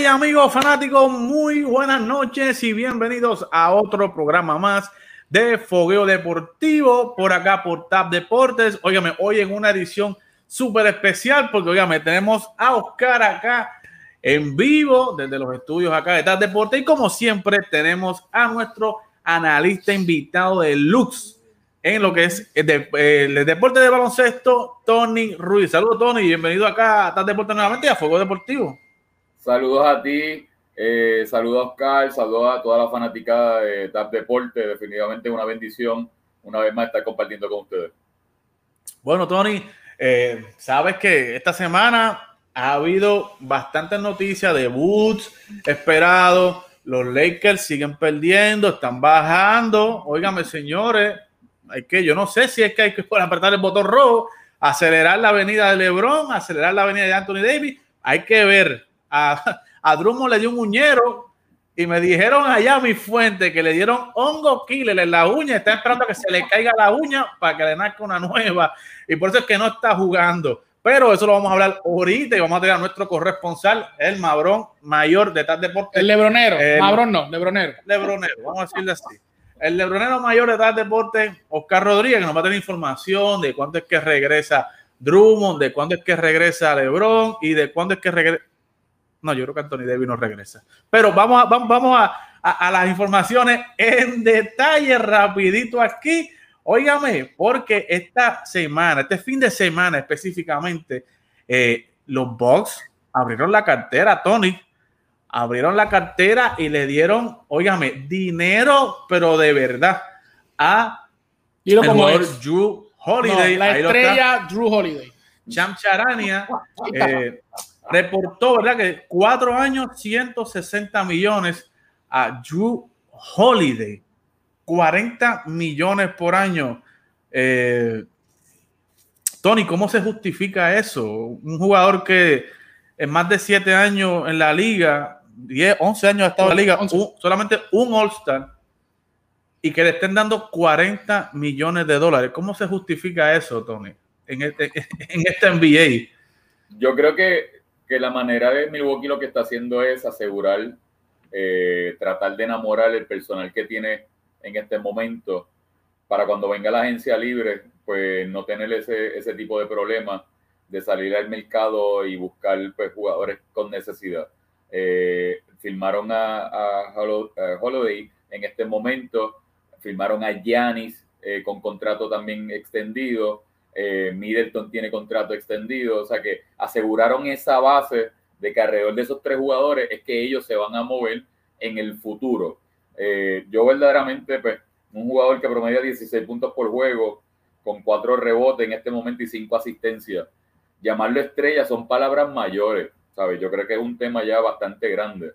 Y amigos fanáticos, muy buenas noches y bienvenidos a otro programa más de Fogueo Deportivo por acá por TAP Deportes. Óigame, hoy en una edición súper especial porque, óigame, tenemos a Oscar acá en vivo desde los estudios acá de TAP Deportes y como siempre tenemos a nuestro analista invitado de Lux en lo que es el, deporte de baloncesto, Tony Ruiz. Saludos, Tony, bienvenido acá a TAP Deportes nuevamente y a Fuego Deportivo. Saludos a ti, eh, saludos a Oscar, saludos a toda la fanaticada de TAP Deporte. Definitivamente una bendición una vez más estar compartiendo con ustedes. Bueno, Tony, eh, sabes que esta semana ha habido bastantes noticias de Woods esperados. Los Lakers siguen perdiendo, están bajando. Óigame, señores, hay que, yo no sé si es que hay que apretar el botón rojo, acelerar la avenida de LeBron, acelerar la avenida de Anthony Davis. Hay que ver a, a Drummond le dio un uñero y me dijeron allá mi fuente que le dieron hongo killer en la uña, está esperando a que se le caiga la uña para que le nazca una nueva y por eso es que no está jugando. Pero eso lo vamos a hablar ahorita y vamos a tener a nuestro corresponsal, el Mabrón mayor de tal deporte. El Lebronero, Mabrón no, Lebronero. Lebronero, vamos a decirle así. El Lebronero mayor de tal deporte, Oscar Rodríguez, que nos va a tener información de cuándo es que regresa Drummond, de cuándo es que regresa Lebron y de cuándo es que regresa no, yo creo que Anthony Davis no regresa. Pero vamos a, vamos, a, las informaciones en detalle, rapidito aquí. Óigame, porque esta semana, este fin de semana específicamente, eh, los Bucks abrieron la cartera, Tony. Abrieron la cartera y le dieron, óigame, dinero, pero de verdad, a el Drew Holiday. la estrella Drew Holiday. Cham Charania. Eh, reportó, ¿verdad? Que cuatro años, 160 millones a Drew Holiday. 40 millones por año. Eh, Tony, ¿cómo se justifica eso? Un jugador que en más de siete años en la liga, 10, 11 años ha estado en la liga, solamente un All-Star, y que le estén dando 40 millones de dólares. ¿Cómo se justifica eso, Tony, en este, en este NBA? Yo creo que que la manera de Milwaukee lo que está haciendo es asegurar, eh, tratar de enamorar el personal que tiene en este momento para cuando venga la agencia libre, pues no tener ese, ese tipo de problema de salir al mercado y buscar pues, jugadores con necesidad. Eh, firmaron a, a, Holiday en este momento, firmaron a Giannis eh, con contrato también extendido, eh, Middleton tiene contrato extendido, o sea que aseguraron esa base de que alrededor de esos tres jugadores es que ellos se van a mover en el futuro. Eh, yo verdaderamente, pues, un jugador que promedia 16 puntos por juego, con cuatro rebotes en este momento y cinco asistencias, llamarlo estrella son palabras mayores, ¿sabes? Yo creo que es un tema ya bastante grande.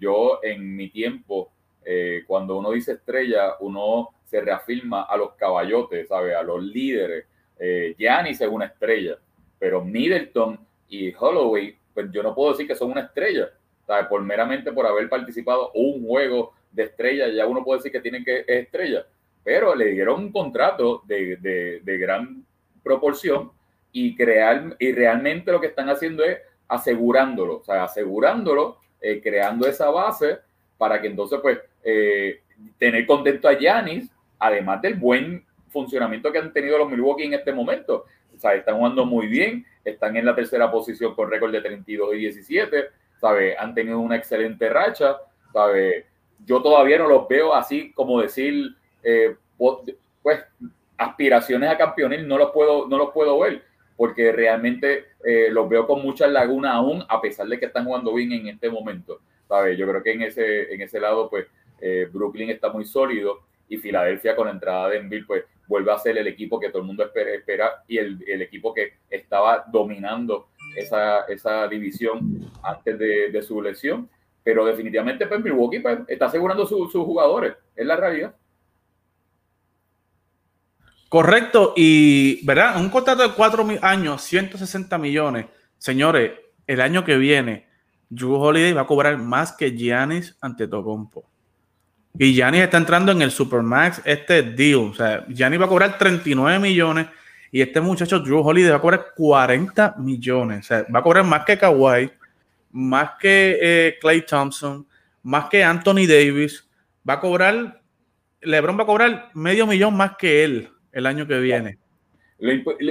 yo en mi tiempo, eh, cuando uno dice estrella, uno se reafirma a los caballotes, ¿sabes? A los líderes, eh, Giannis es una estrella, pero Middleton y Holloway, pues yo no puedo decir que son una estrella, ¿sabes? Por meramente por haber participado un juego de estrella, ya uno puede decir que tienen que es estrella, pero le dieron un contrato de, de, gran proporción y crear, y realmente lo que están haciendo es asegurándolo, o sea, asegurándolo, eh, creando esa base para que entonces, pues, eh, tener contento a Giannis, además del buen funcionamiento que han tenido los Milwaukee en este momento. O están jugando muy bien, están en la tercera posición con récord de 32 y 17, ¿sabe? Han tenido una excelente racha, ¿sabe? Yo todavía no los veo así como decir, eh, pues, aspiraciones a campeones no los puedo, no los puedo ver, porque realmente eh, los veo con muchas lagunas aún, a pesar de que están jugando bien en este momento, ¿sabe? Yo creo que en ese, en ese lado, pues, eh, Brooklyn está muy sólido y Filadelfia con la entrada de Embiid, pues, vuelve a ser el equipo que todo el mundo espera, y el, equipo que estaba dominando esa, esa división antes de, su lesión. Pero definitivamente pues, Milwaukee pues, está asegurando sus jugadores, es la realidad. Correcto, y verdad, un contrato de cuatro años, 160 millones. Señores, el año que viene, Drew Holiday va a cobrar más que Giannis ante Tocompo. Y Giannis está entrando en el Supermax, este deal. O sea, Giannis va a cobrar 39 millones y este muchacho Drew Holiday va a cobrar 40 millones. O sea, va a cobrar más que Kawhi, más que Clay eh, Thompson, más que Anthony Davis, va a cobrar, LeBron va a cobrar medio millón más que él el año que viene.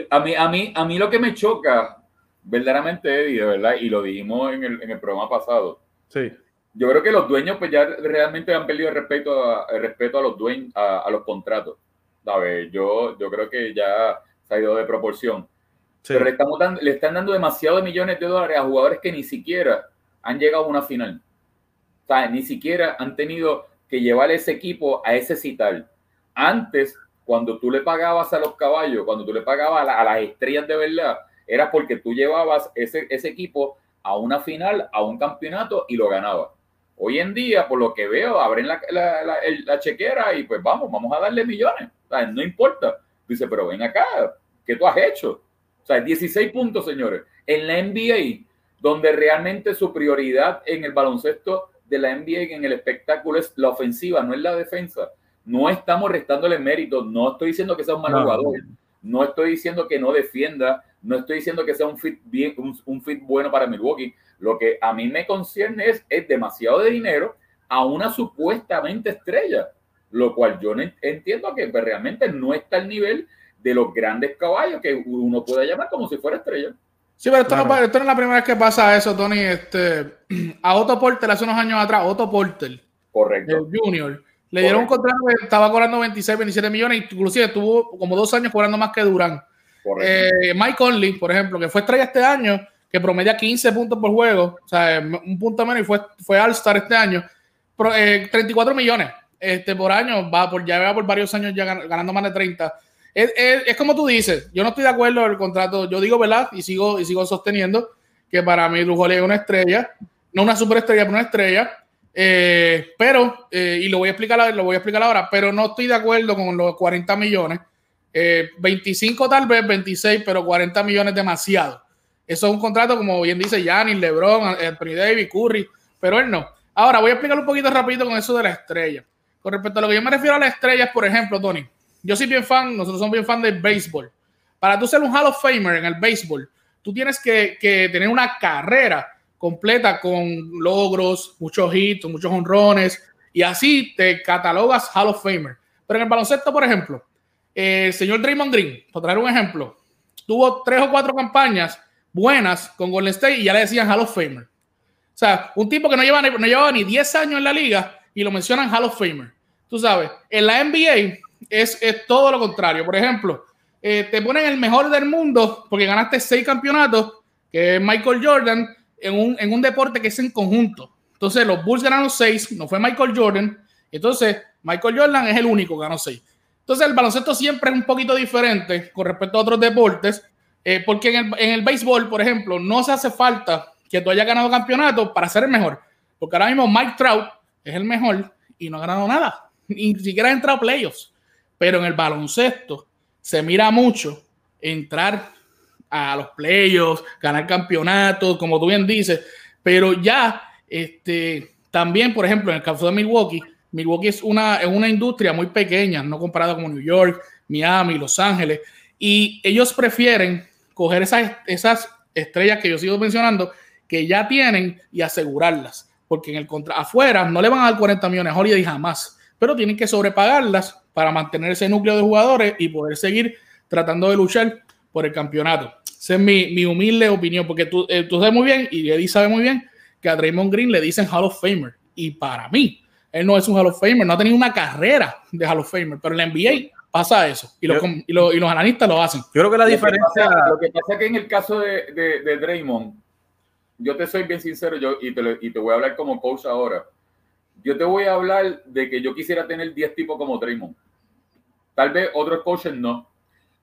A mí, a mí, a mí lo que me choca, verdaderamente, Eddie, ¿verdad? Y lo dijimos en el, en el programa pasado. Sí. Yo creo que los dueños pues ya realmente han perdido el respeto a, el respeto a los dueños, a, los contratos. ¿sabes? Yo, yo creo que ya se ha ido de proporción. Pero le, estamos dando, le están dando demasiados millones de dólares a jugadores que ni siquiera han llegado a una final. O sea, ni siquiera han tenido que llevar ese equipo a ese cital. Antes, cuando tú le pagabas a los caballos, cuando tú le pagabas a, las estrellas de verdad, era porque tú llevabas ese, ese equipo a una final, a un campeonato y lo ganabas. Hoy en día, por lo que veo, abren la, la, chequera y pues vamos, vamos a darle millones. no importa. Dice, pero ven acá, ¿qué tú has hecho? O sea, 16 puntos, señores. En la NBA, donde realmente su prioridad en el baloncesto de la NBA, en el espectáculo, es la ofensiva, no es la defensa. No estamos restándole mérito. No estoy diciendo que sea un mal jugador. No estoy diciendo que no defienda. No estoy diciendo que sea un fit, bien, un, fit bueno para Milwaukee. Lo que a mí me concierne es, es demasiado de dinero a una supuestamente estrella, lo cual yo entiendo que pues, realmente no está al nivel de los grandes caballos que uno puede llamar como si fuera estrella. Sí, pero esto, no, es la primera vez que pasa eso, Tony. Este, a Otto Porter hace unos años atrás, Otto Porter, Correcto. Junior, le dieron un contrato que estaba cobrando 26, 27 millones, inclusive estuvo como dos años cobrando más que Durán. Eh, Mike Conley, por ejemplo, que fue estrella este año, que promedia 15 puntos por juego, o sea, un punto menos y fue, fue All-Star este año, 34 eh, millones este, por año, va por, ya va por varios años ya ganando más de 30. Es, como tú dices, yo no estoy de acuerdo con el contrato, yo digo verdad y sigo, y sigo sosteniendo que para mí Drew es una estrella, no una superestrella, pero una estrella. Eh, pero, eh, y lo voy, a explicar, lo voy a explicar ahora, pero no estoy de acuerdo con los 40 millones. 25 eh, tal vez, 26, pero 40 millones demasiado. Eso es un contrato, como bien dice Giannis, LeBron, Anthony Davis, Curry, pero él no. Ahora voy a explicar un poquito rápido con eso de la estrella. Con respecto a lo que yo me refiero a las estrellas, por ejemplo, Tony, yo soy bien fan, nosotros somos bien fan del béisbol. Para tú ser un Hall of Famer en el béisbol, tú tienes que, tener una carrera completa con logros, muchos hits, muchos honrones, y así te catalogas Hall of Famer. Pero en el baloncesto, por ejemplo, el señor Draymond Green, por traer un ejemplo, tuvo tres o cuatro campañas buenas con Golden State y ya le decían Hall of Famer. O sea, un tipo que no llevaba ni 10 años en la liga y lo mencionan Hall of Famer. Tú sabes, en la NBA es, todo lo contrario. Por ejemplo, eh, te ponen el mejor del mundo porque ganaste seis campeonatos, que es Michael Jordan, en un, en un deporte que es en conjunto. Entonces, los Bulls ganaron seis, no fue Michael Jordan. Entonces, Michael Jordan es el único que ganó seis. Entonces, el baloncesto siempre es un poquito diferente con respecto a otros deportes, eh, porque en el, en el béisbol, por ejemplo, no se hace falta que tú hayas ganado campeonato para ser el mejor. Porque ahora mismo Mike Trout es el mejor y no ha ganado nada. Ni siquiera ha entrado a playoffs. Pero en el baloncesto se mira mucho entrar a los playoffs, ganar campeonatos, como tú bien dices, pero ya este, también, por ejemplo, en el caso de Milwaukee, Milwaukee es una, es una industria muy pequeña, no comparada con New York, Miami, Los Ángeles, y ellos prefieren coger esas, esas estrellas que yo sigo mencionando, que ya tienen y asegurarlas, porque en el contra afuera no le van a dar 40 millones a Holiday jamás, pero tienen que sobrepagarlas para mantener ese núcleo de jugadores y poder seguir tratando de luchar por el campeonato. Esa es mi, humilde opinión, porque tú, eh, tú, sabes muy bien y Eddie sabe muy bien que a Draymond Green le dicen Hall of Famer. Y para mí, él no es un Hall of Famer, no ha tenido una carrera de Hall of Famer, pero en la NBA pasa eso y los, y los, analistas lo hacen. Yo creo que la diferencia. Lo que pasa, es que en el caso de, de, Draymond, yo te soy bien sincero yo, y, te, y te voy a hablar como coach ahora. Yo te voy a hablar de que yo quisiera tener 10 tipos como Draymond. Tal vez otros coaches no.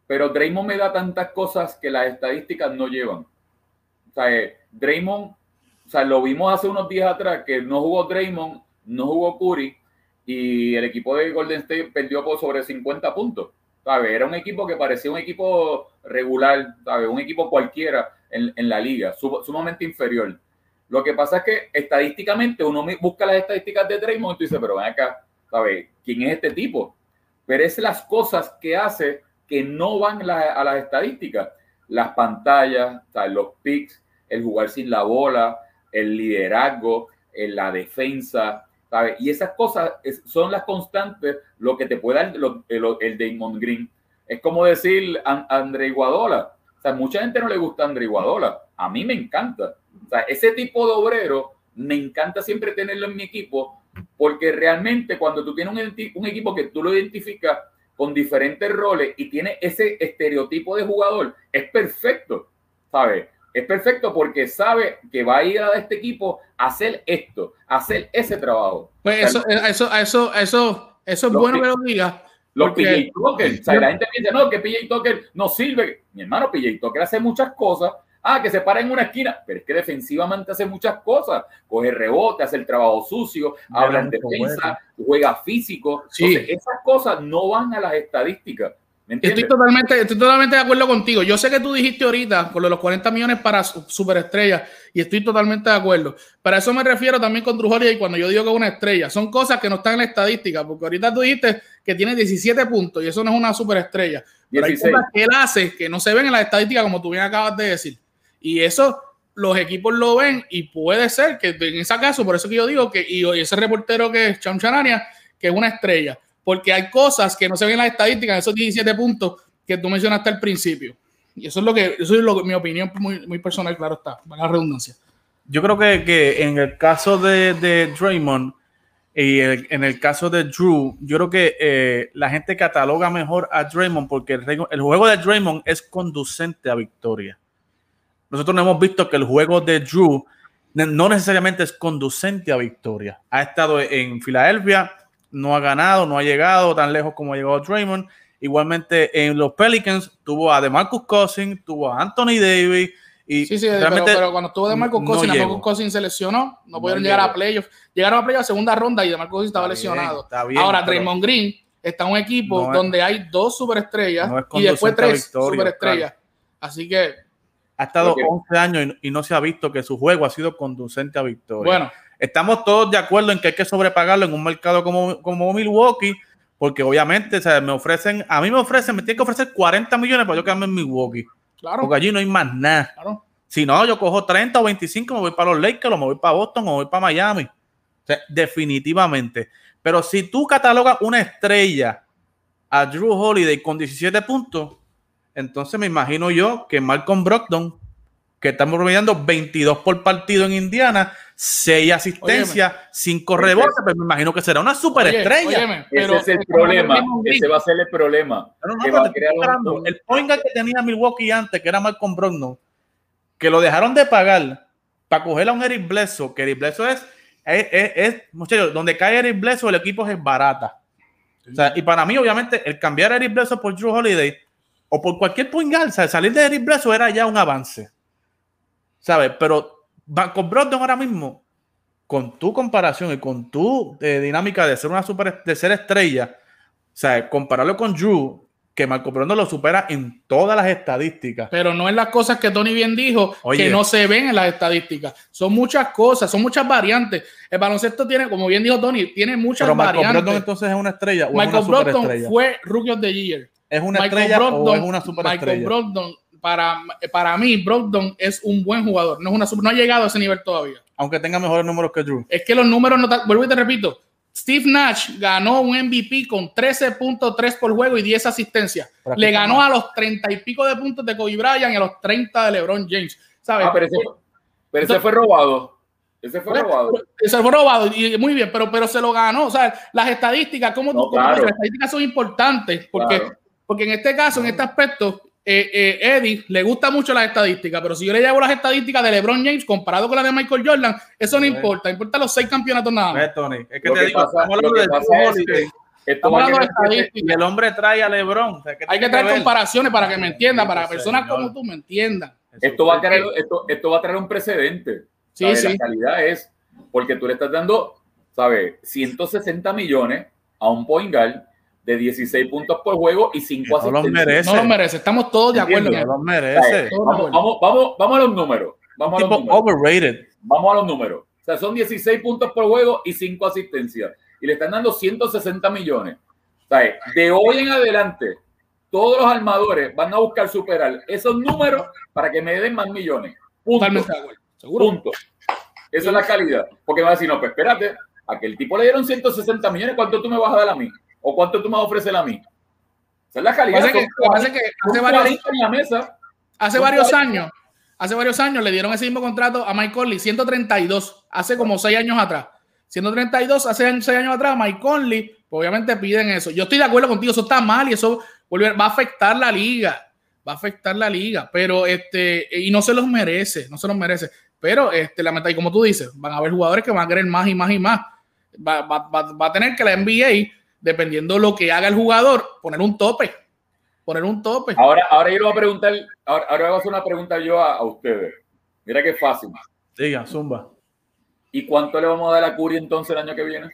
Pero Draymond me da tantas cosas que las estadísticas no llevan. O sea, eh, Draymond, o sea, lo vimos hace unos días atrás que no jugó Draymond, no jugó Curry y el equipo de Golden State perdió por sobre 50 puntos. Era un equipo que parecía un equipo regular, ¿sabe? un equipo cualquiera en, en la liga, sumamente inferior. Lo que pasa es que estadísticamente uno busca las estadísticas de Draymond y tú dices, pero ven acá, ¿sabes? ¿Quién es este tipo? pero es las cosas que hace que no van a las estadísticas. Las pantallas, los picks, el jugar sin la bola, el liderazgo, la defensa, Y esas cosas son las constantes, lo que te puede dar el, el, Damon Green. Es como decir André Iguadola. O sea, mucha gente no le gusta André Iguadola. A mí me encanta. O sea, ese tipo de obrero me encanta siempre tenerlo en mi equipo porque realmente cuando tú tienes un, un equipo que tú lo identificas con diferentes roles y tiene ese estereotipo de jugador, es perfecto, ¿sabes? Es perfecto porque sabe que va a ir a este equipo a hacer esto, a hacer ese trabajo. Pues eso, eso, eso, eso, eso es bueno que lo diga. Los PJ Tucker, o sea, la gente piensa, no, que PJ Tucker no sirve. Mi hermano PJ Tucker hace muchas cosas. Ah, que se para en una esquina, pero es que defensivamente hace muchas cosas. Coge rebote, hace el trabajo sucio, habla en defensa, juega físico. Entonces, esas cosas no van a las estadísticas. Estoy totalmente, estoy totalmente de acuerdo contigo. Yo sé que tú dijiste ahorita con los 40 millones para superestrellas y estoy totalmente de acuerdo. Para eso me refiero también con Drew y cuando yo digo que es una estrella. Son cosas que no están en la estadística, porque ahorita tú dijiste que tiene 17 puntos y eso no es una superestrella. Pero hay cosas que él hace que no se ven en la estadística, como tú bien acabas de decir. Y eso los equipos lo ven y puede ser que en ese caso, por eso que yo digo que y ese reportero que es Cham Chanania, que es una estrella porque hay cosas que no se ven en las estadísticas, esos 17 puntos que tú mencionaste al principio. Y eso es lo que, eso es lo, mi opinión muy, muy personal, claro está, la redundancia. Yo creo que, que en el caso de, de Draymond y en el caso de Drew, yo creo que eh, la gente cataloga mejor a Draymond porque el, el, juego de Draymond es conducente a victoria. Nosotros no hemos visto que el juego de Drew no necesariamente es conducente a victoria. Ha estado en Filadelfia, no ha ganado, no ha llegado tan lejos como ha llegado Draymond. Igualmente en los Pelicans tuvo a DeMarcus Cousins, tuvo a Anthony Davis. Y sí, sí, pero, cuando tuvo DeMarcus Cousins, no DeMarcus Cousins se lesionó, no pudieron llegar a playoffs. Llegaron a playoffs segunda ronda y DeMarcus Cousins estaba lesionado. Ahora Draymond Green está en un equipo donde hay dos superestrellas y después tres superestrellas. Así que ha estado 11 años y, no se ha visto que su juego ha sido conducente a victoria. Bueno, estamos todos de acuerdo en que hay que sobrepagarlo en un mercado como, como Milwaukee, porque obviamente me ofrecen, a mí me ofrecen, me tienen que ofrecer 40 millones para yo quedarme en Milwaukee. Claro. Porque allí no hay más nada. Claro. Si no, yo cojo 30 o 25, me voy para los Lakers, o me voy para Boston, o me voy para Miami. definitivamente. Pero si tú catalogas una estrella a Drew Holiday con 17 puntos, entonces me imagino yo que Malcolm Brogdon, que estamos promediando 22 por partido en Indiana, 6 asistencias, 5 rebotes, pero me imagino que será una superestrella. Ese es el problema, ese va a ser el problema. el point que tenía Milwaukee antes, que era Malcolm Brogdon, que lo dejaron de pagar para coger a un Eric Bledsoe, que Eric Bledsoe es, es, es, muchachos, donde cae Eric Bledsoe el equipo es barata. O sea, y para mí, obviamente, el cambiar a Eric Bledsoe por Drew Holiday o por cualquier point salir de Eric Bledsoe era ya un avance. ¿Sabes? Pero con Brogdon ahora mismo, con tu comparación y con tu eh, dinámica de ser una super, de ser estrella, o sea, compararlo con Drew, que Marco Brogdon lo supera en todas las estadísticas. Pero no es las cosas que Tony bien dijo, que no se ven en las estadísticas. Son muchas cosas, son muchas variantes. El baloncesto tiene, como bien dijo Tony, tiene muchas pero variantes. Brogdon entonces es una estrella. Michael Brogdon fue Rookie of the Year. ¿Es una estrella o es una superestrella? Michael Brogdon, para, para mí, Brogdon es un buen jugador. No, es una no ha llegado a ese nivel todavía. Aunque tenga mejores números que Drew. Es que los números no... Vuelvo y te repito. Steve Nash ganó un MVP con 13.3 por juego y 10 asistencias. Le ganó a los 30 y pico de puntos de Kobe Bryant y a los 30 de LeBron James. ¿sabes? Ah, pero ese, pero ese fue robado. Ese fue robado. Ese fue robado, y muy bien, pero, pero se lo ganó. O sea, las estadísticas, como tú las estadísticas son importantes porque porque en este caso, en este aspecto, eh, eh, Eddie le gusta mucho las estadísticas, pero si yo le llevo las estadísticas de LeBron James comparado con las de Michael Jordan, eso no importa, importa los seis campeonatos nada más. Tony, es que te digo, estamos hablando de Estamos hablando de estadísticas. Y el hombre trae a LeBron. Hay que traer comparaciones para que me entiendan, para personas como tú me entiendan. Esto va, a traer, esto, esto va a traer un precedente. Sí, sí. La calidad es porque tú le estás dando, ¿sabes? 160 millones a un point guard de 16 puntos por juego y 5 asistencias. No los merece. No los merece. Estamos todos de acuerdo. No los merece. Vamos, vamos, vamos, vamos, a los números. Vamos a los números. overrated. Vamos a los números. O sea, son 16 puntos por juego y 5 asistencias. Y le están dando 160 millones. O sea, de hoy en adelante, todos los armadores van a buscar superar esos números para que me den más millones. Punto. Seguro. Punto. Esa es la calidad. Porque va a decir, no, pues espérate, a que el tipo le dieron 160 millones, ¿cuánto tú me vas a dar a mí? ¿O cuánto tú me vas a ofrecer a mí? Esa es la calidad. que, hace varios, la mesa. Hace varios años, hace varios años le dieron ese mismo contrato a Mike Conley, 132, hace como 6 años atrás. 132, hace 6 años atrás, Mike Conley, pues obviamente piden eso. Yo estoy de acuerdo contigo, eso está mal y eso va a afectar la liga. Va a afectar la liga, pero este, y no se los merece, no se los merece. Pero este, la meta, y como tú dices, van a haber jugadores que van a querer más y más y más. Va, va, va, a tener que la NBA, dependiendo de lo que haga el jugador, poner un tope. Poner un tope. Ahora, ahora yo le voy a preguntar, ahora, ahora voy a hacer una pregunta yo a, a ustedes. Mira qué fácil. Diga, Zumba. ¿Y cuánto le vamos a dar a Curry entonces el año que viene?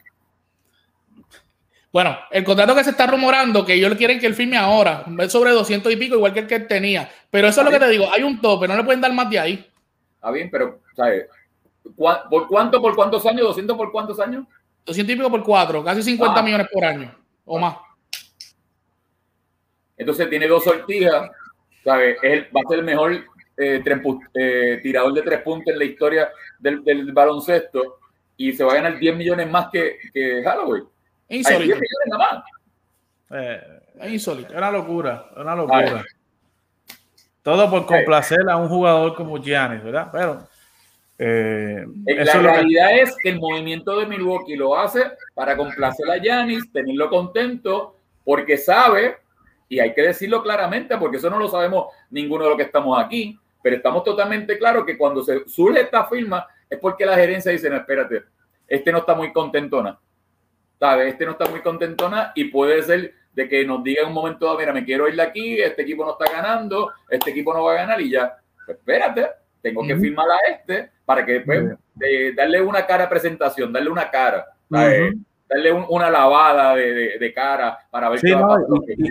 Bueno, el contrato que se está rumorando, que ellos quieren que él firme ahora, es sobre 200 y pico, igual que el que tenía. Pero eso es lo que te digo, hay un tope, no le pueden dar más de ahí. Está bien, pero, ¿sabes? ¿Por cuánto, por cuántos años? ¿200 por cuántos años? 200 y pico por cuatro, casi 50 ah. millones por año o más. Entonces tiene dos sortijas, ¿sabes? va a ser el mejor eh, eh, tirador de tres puntos en la historia del, baloncesto y se va a ganar 10 millones más que, que Halloween. Insólito. Eh, es insólito. Es una locura, es una locura. Todo por complacer a un jugador como Giannis, ¿verdad? Pero eh, eh la realidad es que el movimiento de Milwaukee lo hace para complacer a Giannis, tenerlo contento, porque sabe, y hay que decirlo claramente, porque eso no lo sabemos ninguno de los que estamos aquí, pero estamos totalmente claros que cuando se surge esta firma es porque la gerencia dice, no, espérate, este no está muy contentona. ¿sabes? Este no está muy contentona y puede ser de que nos diga en un momento, mira, me quiero ir de aquí, este equipo no está ganando, este equipo no va a ganar y ya, pues espérate, tengo que firmar a este para que pues, darle una cara de presentación, darle una cara, darle una lavada de, cara para ver qué va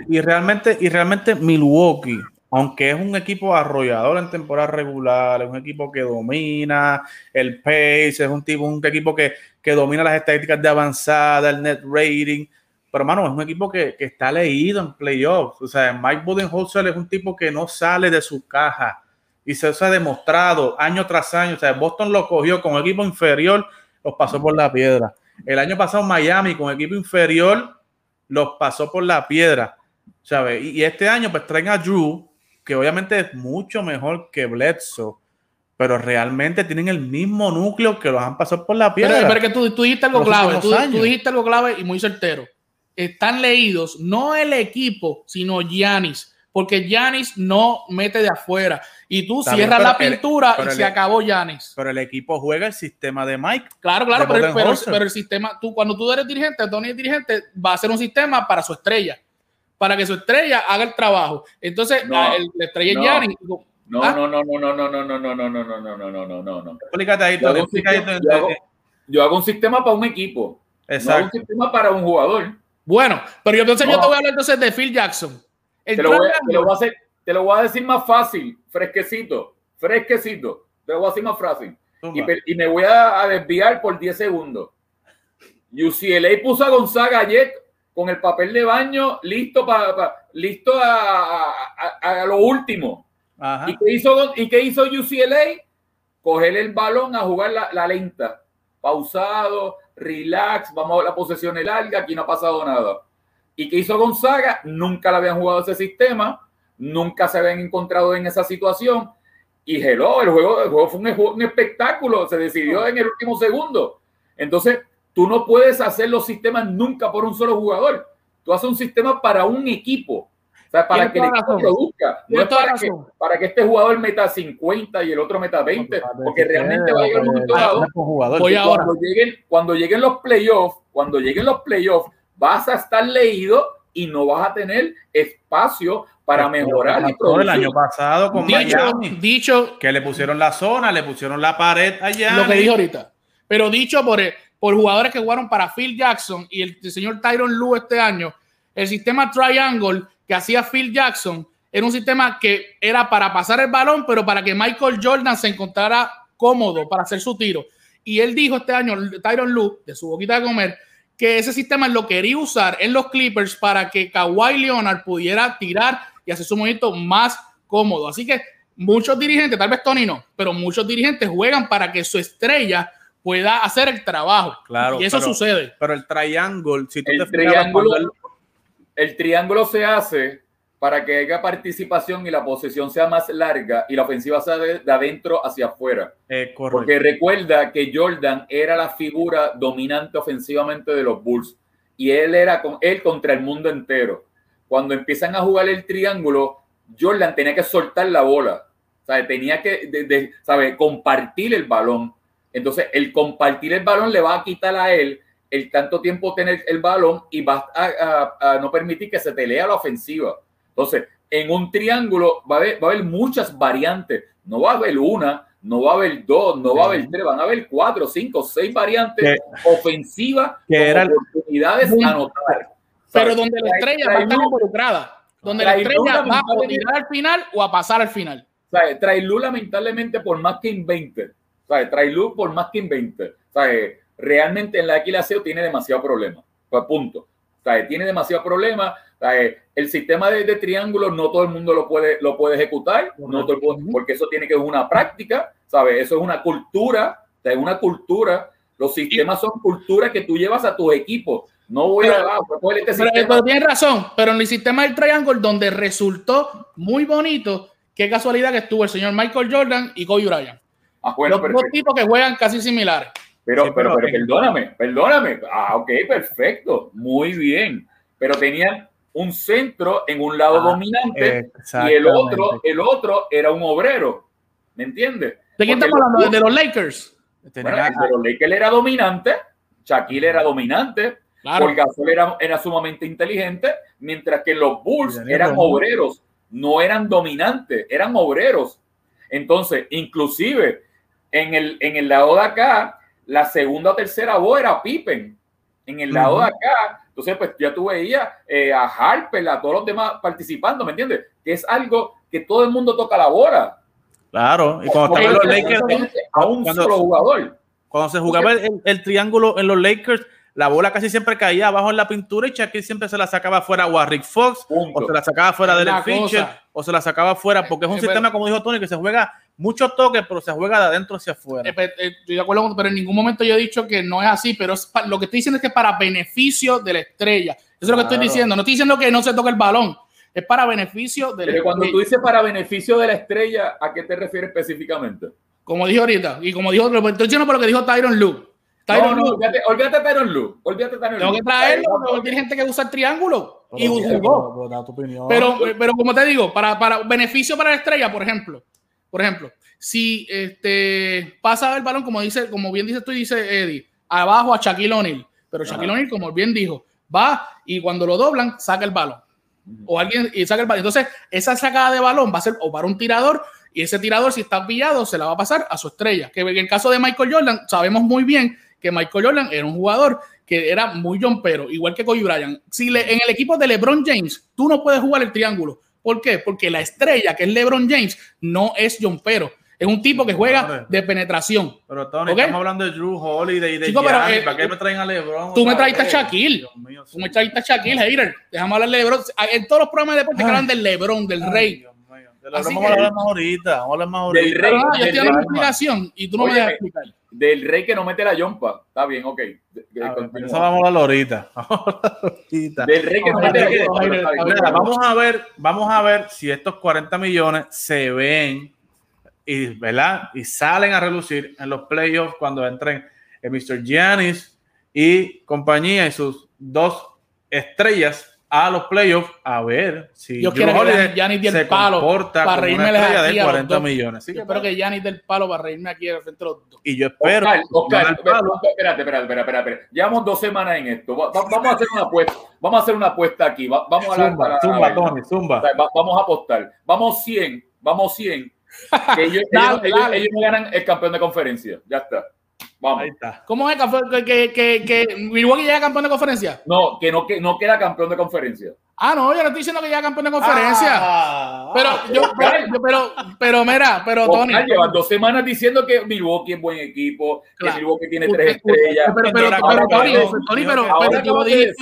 y, realmente, y realmente Milwaukee aunque es un equipo arrollador en temporada regular, es un equipo que domina el pace, es un tipo, un equipo que, domina las estadísticas de avanzada, el net rating. Pero, hermano, es un equipo que, está leído en playoffs. O sea, Mike Budenholzer es un tipo que no sale de su caja. Y se, ha demostrado año tras año. O sea, Boston lo cogió con equipo inferior, los pasó por la piedra. El año pasado Miami con equipo inferior los pasó por la piedra. ¿sabes? Y, y este año pues traen a Drew, que obviamente es mucho mejor que Bledsoe, pero realmente tienen el mismo núcleo que los han pasado por la piedra. Pero, que tú, dijiste algo clave, tú, dijiste algo clave y muy certero. Están leídos no el equipo, sino Yanis, porque Yanis no mete de afuera. Y tú cierras la pintura y se acabó Yanis. Pero el equipo juega el sistema de Mike. Claro, claro, pero, pero, el sistema, tú cuando tú eres dirigente, Tony es dirigente, va a ser un sistema para su estrella para que su estrella haga el trabajo. Entonces, la, estrella no, Gianni. No, no, no, no, no, no, no, no, no, no, no, no, no, no, no, no, no. Explícate ahí. Yo hago, un sistema, yo, hago, yo hago un sistema para un equipo. Exacto. No hago un sistema para un jugador. Bueno, pero yo entonces yo te voy a hablar entonces de Phil Jackson. Te lo, voy, te, lo voy a hacer, te lo voy a decir más fácil, fresquecito, fresquecito. Te lo voy a decir más fácil. Y, y, me voy a, a, desviar por 10 segundos. UCLA puso a Gonzaga ayer con el papel de baño listo para listo a, lo último. ¿Y, qué hizo, ¿Y qué hizo UCLA? Coger el balón a jugar la, lenta, pausado, relax, vamos a la posesión larga, aquí no ha pasado nada. ¿Y qué hizo Gonzaga? Nunca le habían jugado ese sistema, nunca se habían encontrado en esa situación. Y hello, el juego, el juego fue un, un espectáculo, se decidió en el último segundo. Entonces, Tú no puedes hacer los sistemas nunca por un solo jugador. Tú haces un sistema para un equipo. O sea, para que el equipo produzca. No es para que, para que, este jugador meta 50 y el otro meta 20, porque realmente va a llegar un momento dado. Cuando lleguen, cuando lleguen los playoffs, cuando lleguen los playoffs, vas a estar leído y no vas a tener espacio para mejorar y El año pasado con dicho, dicho que le pusieron la zona, le pusieron la pared allá. Lo que dijo ahorita. Pero dicho por por jugadores que jugaron para Phil Jackson y el, señor Tyron Lue este año, el sistema Triangle que hacía Phil Jackson era un sistema que era para pasar el balón, pero para que Michael Jordan se encontrara cómodo para hacer su tiro. Y él dijo este año, Tyron Lue, de su boquita de comer, que ese sistema lo quería usar en los Clippers para que Kawhi Leonard pudiera tirar y hacer su movimiento más cómodo. Así que muchos dirigentes, tal vez Tony no, pero muchos dirigentes juegan para que su estrella pueda hacer el trabajo. Claro. Y eso sucede. Pero el triángulo, si tú el te triángulo, el triángulo se hace para que haya participación y la posesión sea más larga y la ofensiva sea de, adentro hacia afuera. Eh, Porque recuerda que Jordan era la figura dominante ofensivamente de los Bulls y él era con él contra el mundo entero. Cuando empiezan a jugar el triángulo, Jordan tenía que soltar la bola, ¿sabe? tenía que de, ¿sabe? compartir el balón. Entonces, el compartir el balón le va a quitar a él el tanto tiempo tener el balón y va a, no permitir que se te lea la ofensiva. Entonces, en un triángulo va a, haber, va a haber muchas variantes. No va a haber una, no va a haber dos, no va a haber tres, van a haber cuatro, cinco, seis variantes ofensivas que eran oportunidades a anotar. Pero donde la estrella va a estar involucrada, donde la estrella va a tirar al final o a pasar al final. Trae luz lamentablemente por más que invente. Trae luz por más que invente. Realmente en la equilación tiene demasiado problema. Pues punto. Tiene demasiado problema. El sistema de, de triángulos no todo el mundo lo puede, lo puede ejecutar, no todo porque eso tiene que ser una práctica, ¿sabes? Eso es una cultura, es una cultura. Los sistemas son culturas que tú llevas a tus equipos. No voy a. Pues, este pero, tienes razón, pero en el sistema del triángulo, donde resultó muy bonito, qué casualidad que estuvo el señor Michael Jordan y Kobe Bryant. Ah, bueno, Los dos tipos que juegan casi similares. Pero, pero, pero, perdóname, perdóname. Ah, ok, perfecto, muy bien. Pero tenían un centro en un lado ah, dominante y el otro, el otro era un obrero. ¿Me entiendes? ¿De quién estamos hablando? ¿De los Lakers? Bueno, de los Lakers era dominante, Shaquille era dominante, Claro. Gasol era, era, sumamente inteligente, mientras que los Bulls eran obreros, no eran dominantes, eran obreros. Entonces, inclusive en el, en el lado de acá, la segunda o tercera voz era Pippen. En el lado de acá, entonces, pues ya tú veías eh, a Harper, a todos los demás participando, ¿me entiendes? Que es algo que todo el mundo toca la bola. Claro, y cuando estaban los Lakers, a un solo jugador. Cuando se jugaba el, triángulo en los Lakers, la bola casi siempre caía abajo en la pintura y Shaquille siempre se la sacaba fuera o a Rick Fox, o se la sacaba fuera de la Fincher, o se la sacaba fuera, porque es un sistema, como dijo Tony, que se juega muchos toques, pero se juega de adentro hacia afuera. Eh, eh, estoy de acuerdo, pero en ningún momento yo he dicho que no es así, pero lo que estoy diciendo es que es para beneficio de la estrella. Eso es lo que estoy diciendo. No estoy diciendo que no se toque el balón, es para beneficio de la pero cuando tú dices para beneficio de la estrella, ¿a qué te refieres específicamente? Como dije ahorita, y como dijo, estoy diciendo por lo que dijo Tyron Luke no, no, olvídate, olvídate de Tyron Lu. Olvídate Tyron Tengo que traerlo, porque hay gente que usa el triángulo y jugó. Pero, pero como te digo, para, para beneficio para la estrella, por ejemplo, por ejemplo, si este pasa el balón, como dice, como bien dice tú y dice Eddie, abajo a Shaquille O'Neal, pero Shaquille O'Neal, como bien dijo, va y cuando lo doblan, saca el balón. O alguien y saca el balón. Entonces, esa sacada de balón va a ser o para un tirador y ese tirador, si está pillado, se la va a pasar a su estrella. Que en el caso de Michael Jordan, sabemos muy bien que Michael Jordan era un jugador que era muy jumpero, igual que Kobe Bryant. Si le, en el equipo de LeBron James, tú no puedes jugar el triángulo. ¿Por qué? Porque la estrella, que es LeBron James, no es jumpero. Es un tipo que juega de penetración. Pero Tony, estamos hablando de Drew Holiday y de Chico, eh, ¿Para qué me traen a LeBron? Tú me traiste a Shaquille. tú me traiste a Shaquille, hater. Déjame hablar de LeBron. En todos los programas de deporte que hablan del LeBron, del Rey. vamos a hablar más ahorita. Vamos a hablar más ahorita. Del Rey, yo estoy dando una explicación y tú no me dejas explicar del rey que no mete la yompa. Está bien, ok. Eso vamos a hablar ahorita. Del rey que no mete la yompa. Vamos a ver, vamos a ver si estos 40 millones se ven y, ¿verdad? y salen a relucir en los playoffs cuando entren el Mr. Giannis y compañía y sus dos estrellas a los playoffs a ver si yo quiero que Giannis del palo para reírme de 40 millones. yo espero que Giannis del palo para reírme aquí frente de los dos. Y yo espero. Oscar, espérate, espérate, espérate, Llevamos dos semanas en esto. vamos a hacer una apuesta. Vamos a hacer una apuesta aquí. vamos a zumba, zumba, Tony, zumba. vamos a apostar. Vamos 100, vamos 100. Que ellos, ellos no ganan el campeón de conferencia. Ya está. Vamos. Ahí está. ¿Cómo es que, que, que, que Milwaukee llega campeón de conferencia? No, que no, que no queda campeón de conferencia. Ah, no, yo no estoy diciendo que llega campeón de conferencia. Ah, pero, yo, pero, pero, pero, mira, pero Tony. Llevan dos semanas diciendo que Milwaukee es buen equipo, que Milwaukee tiene tres estrellas. Pero, pero, pero, Tony, Tony, pero, tú lo dijiste,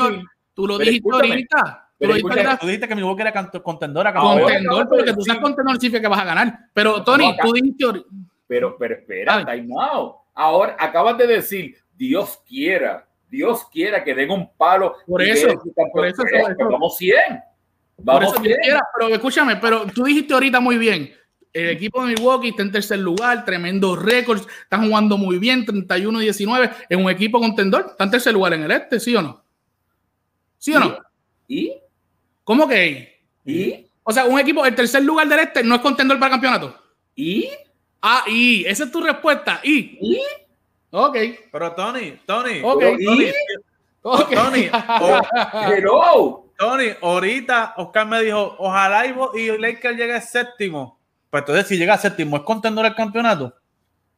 tú lo dijiste ahorita. Tú, dijiste que Milwaukee era contendora. Contendor, porque tú seas contendor significa que vas a ganar. Pero, Tony, tú dijiste. Pero, pero espera, time out Ahora acabas de decir, Dios quiera, Dios quiera que den un palo. Por eso, por eso, vamos 100. Vamos por eso pero escúchame, pero tú dijiste ahorita muy bien. El equipo de Milwaukee está en tercer lugar, tremendo récords, están jugando muy bien, 31-19. Es un equipo contendor, está en tercer lugar en el este, ¿sí o no? ¿Sí o no? ¿Y? ¿Cómo que? ¿Y? O sea, un equipo, el tercer lugar del este no es contendor para el campeonato. ¿Y? Ah, y esa es tu respuesta. ¿Y? ¿Y? Ok. Pero Tony, Tony, Ok. Tony, Ok. Tony, Hello. Tony, ahorita Oscar me dijo, ojalá y, y Lakers llegue a séptimo. Pues entonces, si llega a séptimo, ¿es contendor al campeonato?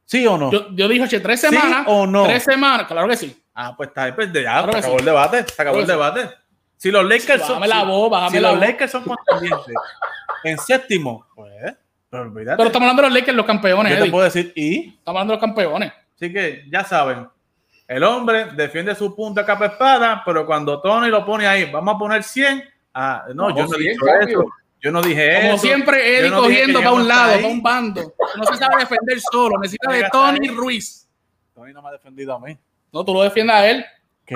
¿Sí o no? Yo, yo dije, oye, tres ¿Sí semanas. o no? Tres semanas, claro que sí. Ah, pues está, pues ya, Claro se acabó sí. el debate, se acabó Claro el debate. Si los Lakers son, Bájame la si- voz, bájame si la los voz. Lakers son contendientes en séptimo, pues, pero estamos hablando de los Lakers, los campeones, Yo te Eddie. puedo decir, y Estamos hablando de los campeones. Así que ya saben, el hombre defiende su punta capa espada, pero cuando Tony lo pone ahí, vamos a poner 100. Ah, no, yo no he 100, dicho cambio. eso. Yo no dije Como eso. siempre, Eddie Yo no cogiendo para un no lado, para un bando. No se sabe defender solo. Necesita de Tony. Ruiz. Tony no me ha defendido a mí. No, tú lo defiendes a él. ¿Qué?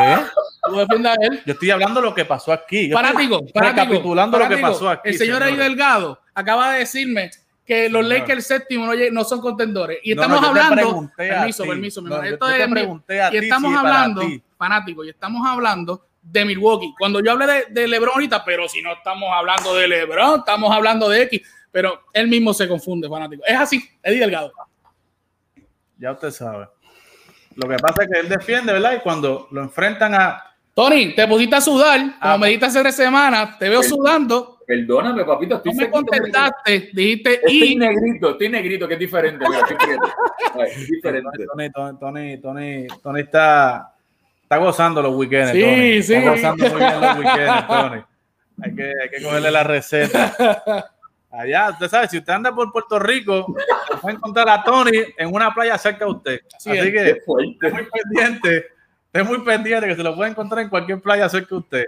Tú lo defiendes a él. Yo estoy hablando de lo que pasó aquí. Yo estoy fanático, recapitulando lo que pasó aquí. El señor señores. Delgado acaba de decirme que los. Lakers séptimo no, son contendores. Y No, estamos no, hablando. a Permiso, permiso, mi hermano. Esto yo es mi- a y ti estamos si hablando, ti. fanático, y estamos hablando de Milwaukee. Cuando yo hablé de, de LeBron ahorita, pero si no estamos hablando de LeBron, estamos hablando de X. Pero él mismo se confunde, fanático. Es así, Eddie Delgado. Ya usted sabe. Lo que pasa es que él defiende, ¿verdad? Y cuando lo enfrentan a. Tony, te pusiste a sudar, como Ah, me dijiste hace tres semanas, te veo Sí. sudando, Perdóname, papito, estoy no me contestaste, dijiste Estoy y negrito, estoy negrito, que es diferente. mira, estoy prieto. Ay, es diferente. Tony, Tony, Tony, Tony, Tony está, está gozando los weekends. Sí, Tony. sí. Está gozando muy bien los weekends, Tony. Hay que, hay que cogerle la receta. Allá, usted sabe, si usted anda por Puerto Rico, puede encontrar a Tony en una playa cerca de usted. Así Así, que esté muy pendiente, esté muy pendiente que se lo puede encontrar en cualquier playa cerca de usted.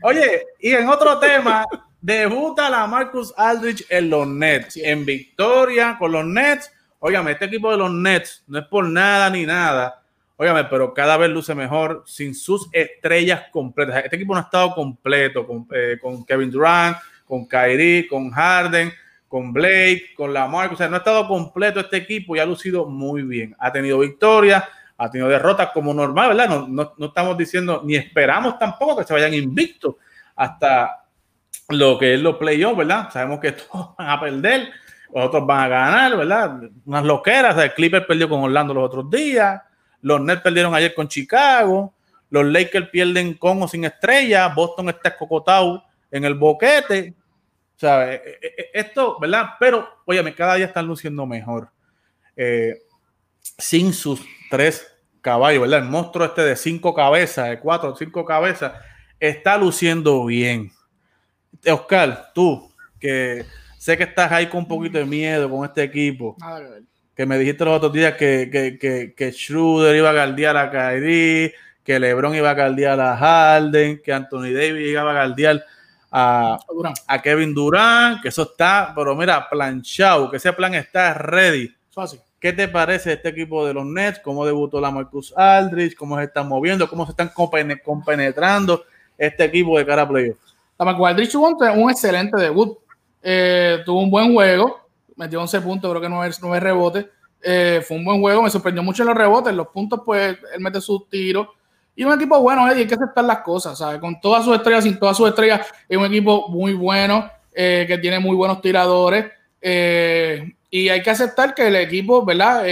Oye, y en otro tema, debuta la Marcus Aldrich en los Nets, en victoria con los Nets. Óigame, este equipo de los Nets no es por nada ni nada. Óigame, pero cada vez luce mejor sin sus estrellas completas. Este equipo no ha estado completo con, eh, con Kevin Durant, con Kyrie, con Harden, con Blake, con Lamar. O sea, no ha estado completo este equipo y ha lucido muy bien. Ha tenido victorias, ha tenido derrotas como normal, ¿verdad? No, no, no estamos diciendo ni esperamos tampoco que se vayan invictos hasta lo que es los playoffs, ¿verdad? Sabemos que todos van a perder, otros van a ganar, ¿verdad? Unas loqueras. O sea, el Clipper perdió con Orlando los otros días, los Nets perdieron ayer con Chicago, los Lakers pierden con o sin estrella, Boston está escocotado en el boquete. Eh, eh, eh, esto, ¿verdad? Pero, óyeme, cada día están luciendo mejor. Eh, sin sus tres caballos, ¿verdad? El monstruo este de cinco cabezas, de cuatro cinco cabezas, está luciendo bien. Oscar, tú, que sé que estás ahí con un poquito de miedo con este equipo, Nada que ver. que me dijiste los otros días que, que, que, que Schroeder iba a galdear a Kyrie, que LeBron iba a galdear a Harden, que Anthony Davis iba a galdear a, a Kevin Durant, que eso está, pero mira, planchado, que ese plan está ready. fácil. ¿Qué te parece este equipo de los Nets? ¿Cómo debutó la Marcus Aldridge? ¿Cómo se están moviendo? ¿Cómo se están compene- compenetrando este equipo de cara a playoffs? La McGualdrich tuvo un, excelente debut. Eh, tuvo un buen juego, metió 11 puntos, creo que 9, 9 rebotes. Eh, fue un buen juego, me sorprendió mucho los rebotes. Los puntos, pues, él mete sus tiros. Y un equipo bueno, Eddie, hay que aceptar las cosas, ¿sabes? Con todas sus estrellas, sin todas sus estrellas, es un equipo muy bueno, eh, que tiene muy buenos tiradores. eh, y hay que aceptar que el equipo, ¿verdad?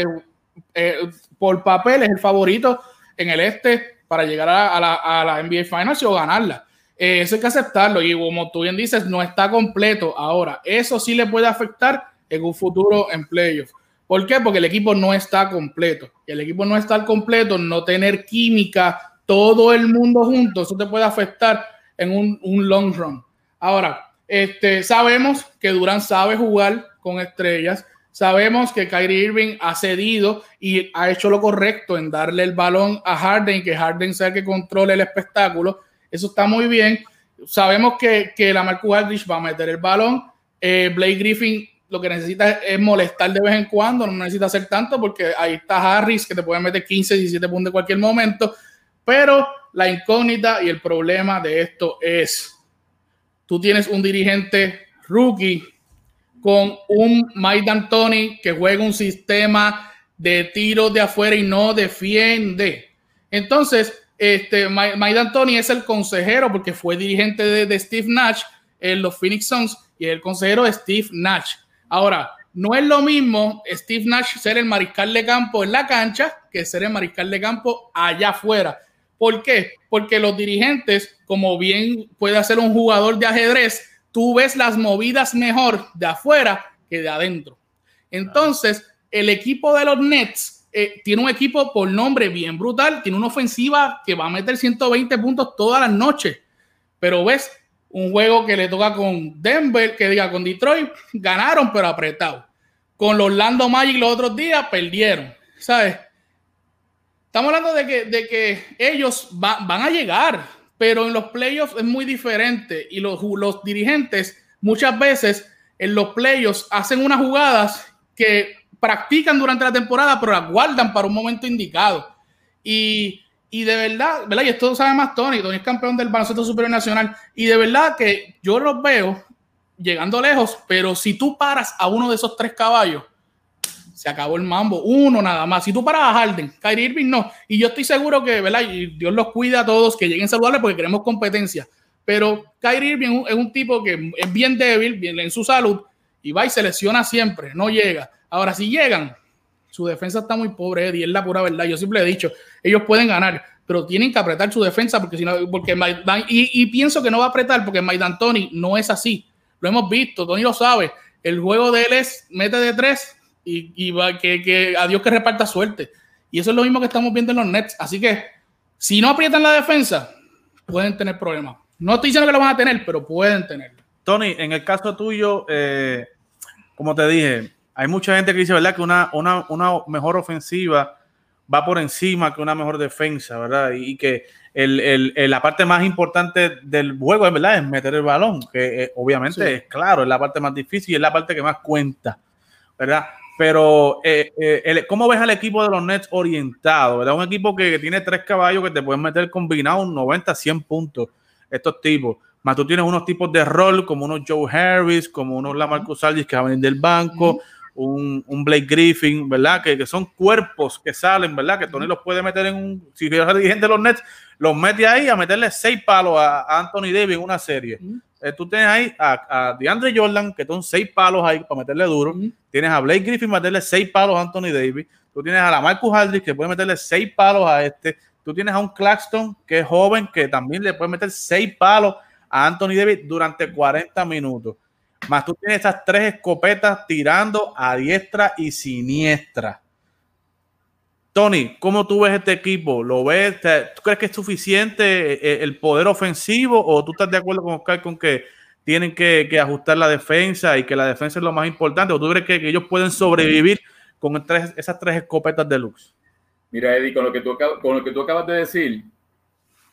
Por papel es el favorito en el este para llegar a la, a la NBA Finals o ganarla. Eh, eso hay que aceptarlo y como tú bien dices, no está completo ahora. Eso sí le puede afectar en un futuro en playoffs. ¿Por qué? Porque el equipo no está completo. Y el equipo no estar completo, no tener química, todo el mundo junto, eso te puede afectar en un, un long run. Ahora, este, sabemos que Durán sabe jugar con estrellas. Sabemos que Kyrie Irving ha cedido y ha hecho lo correcto en darle el balón a Harden, que Harden sea el que controle el espectáculo. Eso está muy bien. Sabemos que, que la Marcus Aldridge va a meter el balón. Eh, Blake Griffin lo que necesita es, molestar de vez en cuando, no necesita hacer tanto porque ahí está Harris que te puede meter 15, 17 puntos en cualquier momento, pero la incógnita y el problema de esto es, tú tienes un dirigente rookie con un Mike D'Antoni que juega un sistema de tiros de afuera y no defiende. Entonces, este, Mike D'Antoni es el consejero porque fue dirigente de, Steve Nash en los Phoenix Suns y el consejero de Steve Nash. Ahora, no es lo mismo Steve Nash ser el mariscal de campo en la cancha que ser el mariscal de campo allá afuera. ¿Por qué? Porque los dirigentes, como bien puede hacer un jugador de ajedrez, tú ves las movidas mejor de afuera que de adentro. Entonces, el equipo de los Nets eh, tiene un equipo por nombre bien brutal, tiene una ofensiva que va a meter 120 puntos todas las noches, pero ves un juego que le toca con Denver, que diga con Detroit, ganaron pero apretado. Con los Orlando Magic los otros días perdieron, ¿sabes? Estamos hablando de que, de que ellos van a llegar, pero en los playoffs es muy diferente y los, los dirigentes muchas veces en los playoffs hacen unas jugadas que practican durante la temporada, pero las guardan para un momento indicado. Y, y de verdad, ¿verdad? Y esto lo sabe más Tony, Tony es campeón del baloncesto superior nacional, y de verdad que yo los veo llegando lejos, pero si tú paras a uno de esos tres caballos, se acabó el mambo, uno nada más. Si tú paras a Harden, Kyrie Irving no. Y yo estoy seguro que, ¿verdad? Y Dios los cuida a todos, que lleguen saludables porque queremos competencia. Pero Kyrie Irving es un tipo que es bien débil, bien en su salud, y va y se lesiona siempre, no llega. Ahora, si llegan, su defensa está muy pobre, Eddie, es la pura verdad. Yo siempre he dicho, ellos pueden ganar, pero tienen que apretar su defensa porque si no, porque y, pienso que no va a apretar porque Maidan Tony no es así. Lo hemos visto, Tony lo sabe. El juego de él es mete de tres y, y va, que, que a Dios que reparta suerte. Y eso es lo mismo que estamos viendo en los Nets. Así que si no aprietan la defensa, pueden tener problemas. No estoy diciendo que lo van a tener, pero pueden tenerlo. Tony, en el caso tuyo, eh, como te dije, hay mucha gente que dice, ¿verdad? Que una, una, mejor ofensiva va por encima que una mejor defensa, ¿verdad? Y, que el, la parte más importante del juego, ¿verdad? Es meter el balón, que eh, obviamente es claro, es la parte más difícil y es la parte que más cuenta, ¿verdad? Pero, eh, eh, ¿cómo ves al equipo de los Nets orientado? ¿verdad? Un equipo que, tiene tres caballos que te pueden meter combinado 90, 100 puntos, estos tipos. Más tú tienes unos tipos de rol como unos Joe Harris, como unos Lamarcus Aldridge que van a venir del banco un, un Blake Griffin, ¿verdad? Que, que, son cuerpos que salen, ¿verdad? Que Tony los puede meter en un. Si es dirigente de los Nets, los mete ahí a meterle seis palos a, Anthony Davis en una serie. Eh, tú tienes ahí a, a, DeAndre Jordan, que son seis palos ahí para meterle duro. Tienes a Blake Griffin, meterle seis palos a Anthony Davis. Tú tienes a la Marcus Aldridge, que puede meterle seis palos a este. Tú tienes a un Claxton, que es joven, que también le puede meter seis palos a Anthony Davis durante 40 minutos. Más tú tienes esas tres escopetas tirando a diestra y siniestra. Tony, ¿cómo tú ves este equipo? ¿Lo ves? ¿Tú crees que es suficiente eh, el poder ofensivo o tú estás de acuerdo con Oscar con que tienen que, ajustar la defensa y que la defensa es lo más importante? ¿O tú crees que, ellos pueden sobrevivir con esas tres escopetas de? Mira, Eddie, con lo, que tú, con lo que tú acabas de decir,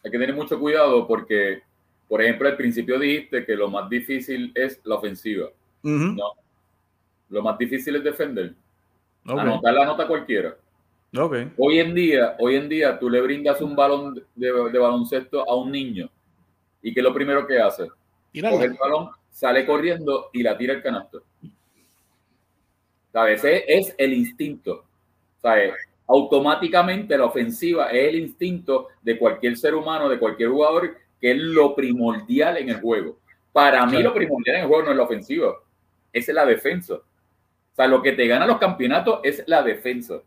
hay que tener mucho cuidado porque por ejemplo, al principio dijiste que lo más difícil es la ofensiva. No. Lo más difícil es defender. Anotar la nota cualquiera. Hoy en día, hoy en día, tú le brindas un balón de, baloncesto a un niño. ¿Y qué es lo primero que hace? Coge el balón, sale corriendo y la tira el canasto. ¿Sabes? Ese es el instinto. ¿Sabes? Automáticamente la ofensiva es el instinto de cualquier ser humano, de cualquier jugador que es lo primordial en el juego. Para mí lo primordial en el juego no es la ofensiva, es la defensa. O sea, lo que te gana los campeonatos es la defensa.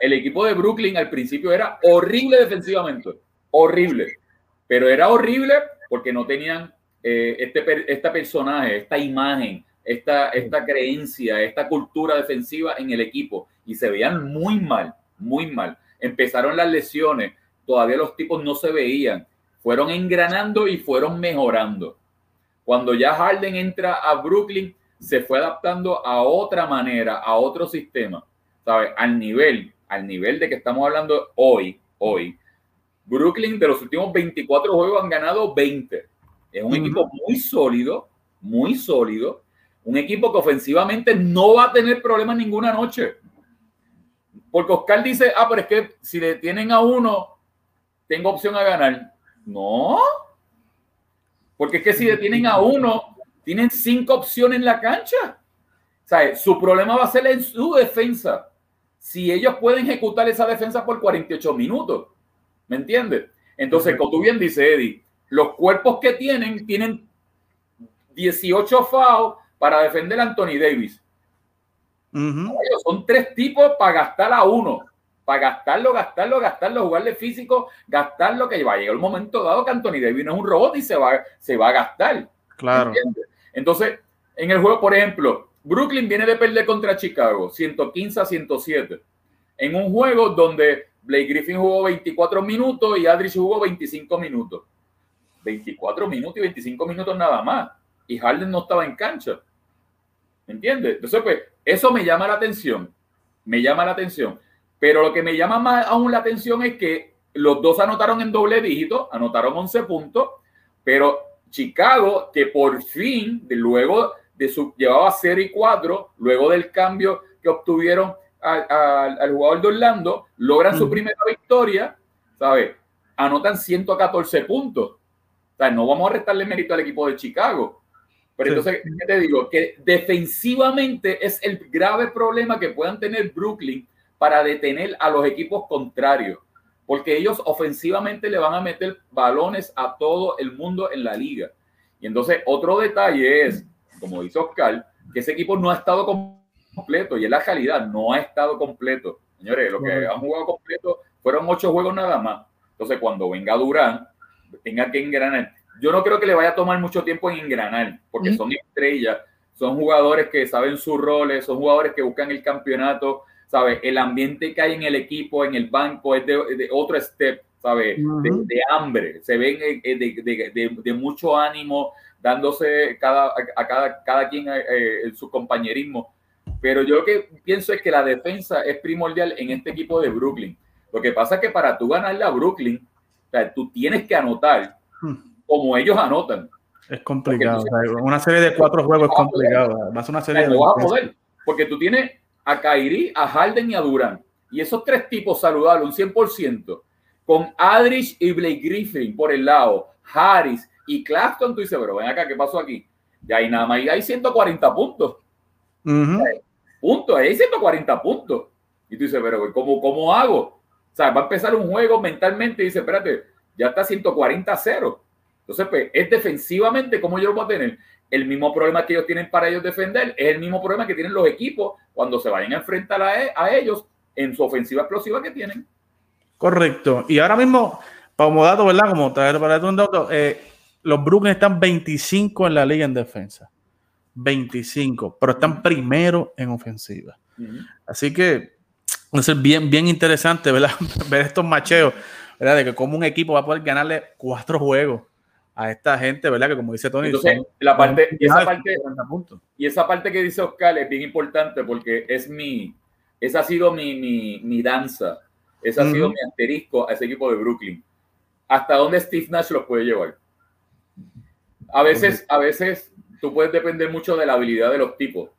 el equipo de Brooklyn al principio era horrible defensivamente, horrible, pero era horrible porque no tenían eh, este, este personaje, esta imagen, esta, esta creencia, esta cultura defensiva en el equipo y se veían muy mal, muy mal. Empezaron las lesiones, todavía los tipos no se veían fueron engranando y fueron mejorando. Cuando ya Harden entra a Brooklyn, se fue adaptando a otra manera, a otro sistema, ¿sabes? Al nivel, al nivel de que estamos hablando hoy, hoy. Brooklyn de los últimos 24 juegos han ganado 20. Es un equipo muy sólido, muy sólido, un equipo que ofensivamente no va a tener problemas ninguna noche. Porque Oscar dice, ah, pero es que si le tienen a uno, tengo opción a ganar. No. Porque es que si detienen a uno, tienen cinco opciones en la cancha. O sea, su problema va a ser en su defensa. Si ellos pueden ejecutar esa defensa por 48 minutos. ¿Me entiendes? Entonces, como tú bien dices, Eddie, los cuerpos que tienen, tienen 18 FAO para defender a Anthony Davis. Son tres tipos para gastar a uno. Para gastarlo, gastarlo, gastarlo, jugarle físico, gastarlo, que va a llegar el momento dado que Anthony Davis no es un robot y se va, se va a gastar. Claro. Entonces, en el juego, por ejemplo, Brooklyn viene de perder contra Chicago, 115 a 107. En un juego donde Blake Griffin jugó 24 minutos y Adrich jugó 25 minutos. 24 minutos y 25 minutos nada más. Y Harden no estaba en cancha. ¿Me entiendes? Entonces, pues, eso me llama la atención. Me llama la atención. Pero lo que me llama más aún la atención es que los dos anotaron en doble dígito, anotaron 11 puntos, pero Chicago, que por fin, luego de su, llevaba 0 y 4, luego del cambio que obtuvieron al jugador de Orlando, logran su primera victoria, ¿sabes? Anotan 114 puntos. O sea, no vamos a restarle mérito al equipo de Chicago. Pero entonces, ¿qué te digo? Que defensivamente es el grave problema que puedan tener Brooklyn para detener a los equipos contrarios. Porque ellos ofensivamente le van a meter balones a todo el mundo en la liga. Y entonces, otro detalle es, como dice Oscar, que ese equipo no ha estado completo. Y en la calidad, no ha estado completo. Señores, lo que han jugado completo fueron ocho juegos nada más. Entonces, cuando venga Durán, tenga que engranar yo no creo que le vaya a tomar mucho tiempo en engranar, porque son estrellas, son jugadores que saben sus roles, son jugadores que buscan el campeonato, ¿sabes? El ambiente que hay en el equipo, en el banco, es de, otro step, ¿sabes? de, hambre, se ven eh, eh, de, mucho ánimo, dándose cada, a cada, cada quien eh, su compañerismo. Pero yo lo que pienso es que la defensa es primordial en este equipo de Brooklyn. Lo que pasa es que para tú ganarle a Brooklyn, tú tienes que anotar como ellos anotan. Es complicado. una serie de cuatro juegos es complicado. Más una serie de. vas a poder, porque tú tienes a Kairi, a Harden y a Durán. Y esos tres tipos saludables, un 100%, con Adrich y Blake Griffin por el lado, Harris y Claxton, tú dices, pero ven acá, ¿qué pasó aquí? Ya hay nada más, y hay 140 puntos. Puntos, hay 140 puntos. Y tú dices, pero ¿cómo, ¿cómo hago? O sea, va a empezar un juego mentalmente y dice, espérate, ya está 140 a 0. Entonces, pues, es defensivamente como yo voy a tener el mismo problema que ellos tienen para ellos defender, es el mismo problema que tienen los equipos cuando se vayan a enfrentar a, e, ellos en su ofensiva explosiva que tienen. Correcto. Y ahora mismo, como dato, ¿verdad? Como traer para un dato, eh, los Brooklyn están 25 en la liga en defensa. 25, pero están primero en ofensiva. Así que va a ser bien, bien interesante, ¿verdad? Ver estos macheos, ¿verdad? De que como un equipo va a poder ganarle cuatro juegos a esta gente, ¿verdad? Que como dice Tony, la parte, y, esa parte y esa parte que dice Oscar es bien importante porque es mi, esa ha sido mi, mi, mi danza, esa ha sido mi asterisco a ese equipo de Brooklyn. ¿Hasta dónde Steve Nash los puede llevar? A veces, a veces tú puedes depender mucho de la habilidad de los tipos.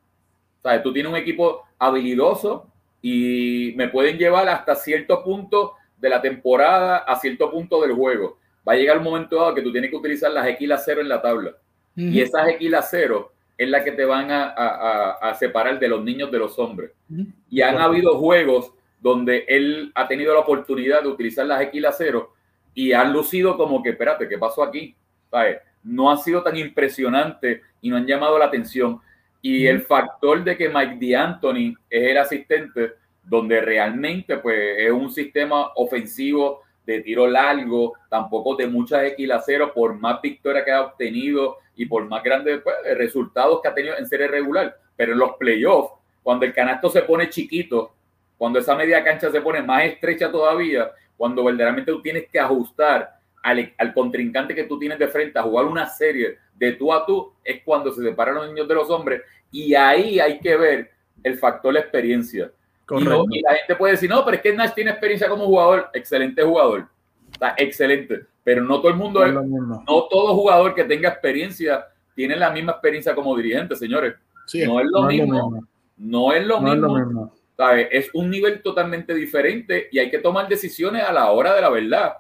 ¿Sabes? Tú tienes un equipo habilidoso y me pueden llevar hasta cierto punto de la temporada, a cierto punto del juego va a llegar un momento dado que tú tienes que utilizar las equilas cero en la tabla. Y esas equilas cero es la que te van a, separar de los niños de los hombres. Y han habido juegos donde él ha tenido la oportunidad de utilizar las equilas cero y han lucido como que, espérate, ¿qué pasó aquí? No ha sido tan impresionante y no han llamado la atención. Y el factor de que Mike D'Antoni es el asistente, donde realmente pues, es un sistema ofensivo de tiro largo, tampoco de muchas cero por más victorias que ha obtenido y por más grandes pues, resultados que ha tenido en serie regular. Pero en los playoffs, cuando el canasto se pone chiquito, cuando esa media cancha se pone más estrecha todavía, cuando verdaderamente tú tienes que ajustar al, al contrincante que tú tienes de frente a jugar una serie de tú a tú, es cuando se separan los niños de los hombres. Y ahí hay que ver el factor la experiencia y, la gente puede decir, no, pero es que Nash tiene experiencia como jugador, excelente jugador, está excelente, pero no todo el mundo no, es, no todo jugador que tenga experiencia tiene la misma experiencia como dirigente, señores. no, es lo, mismo, no es lo mismo. Es un nivel totalmente diferente y hay que tomar decisiones a la hora de la verdad.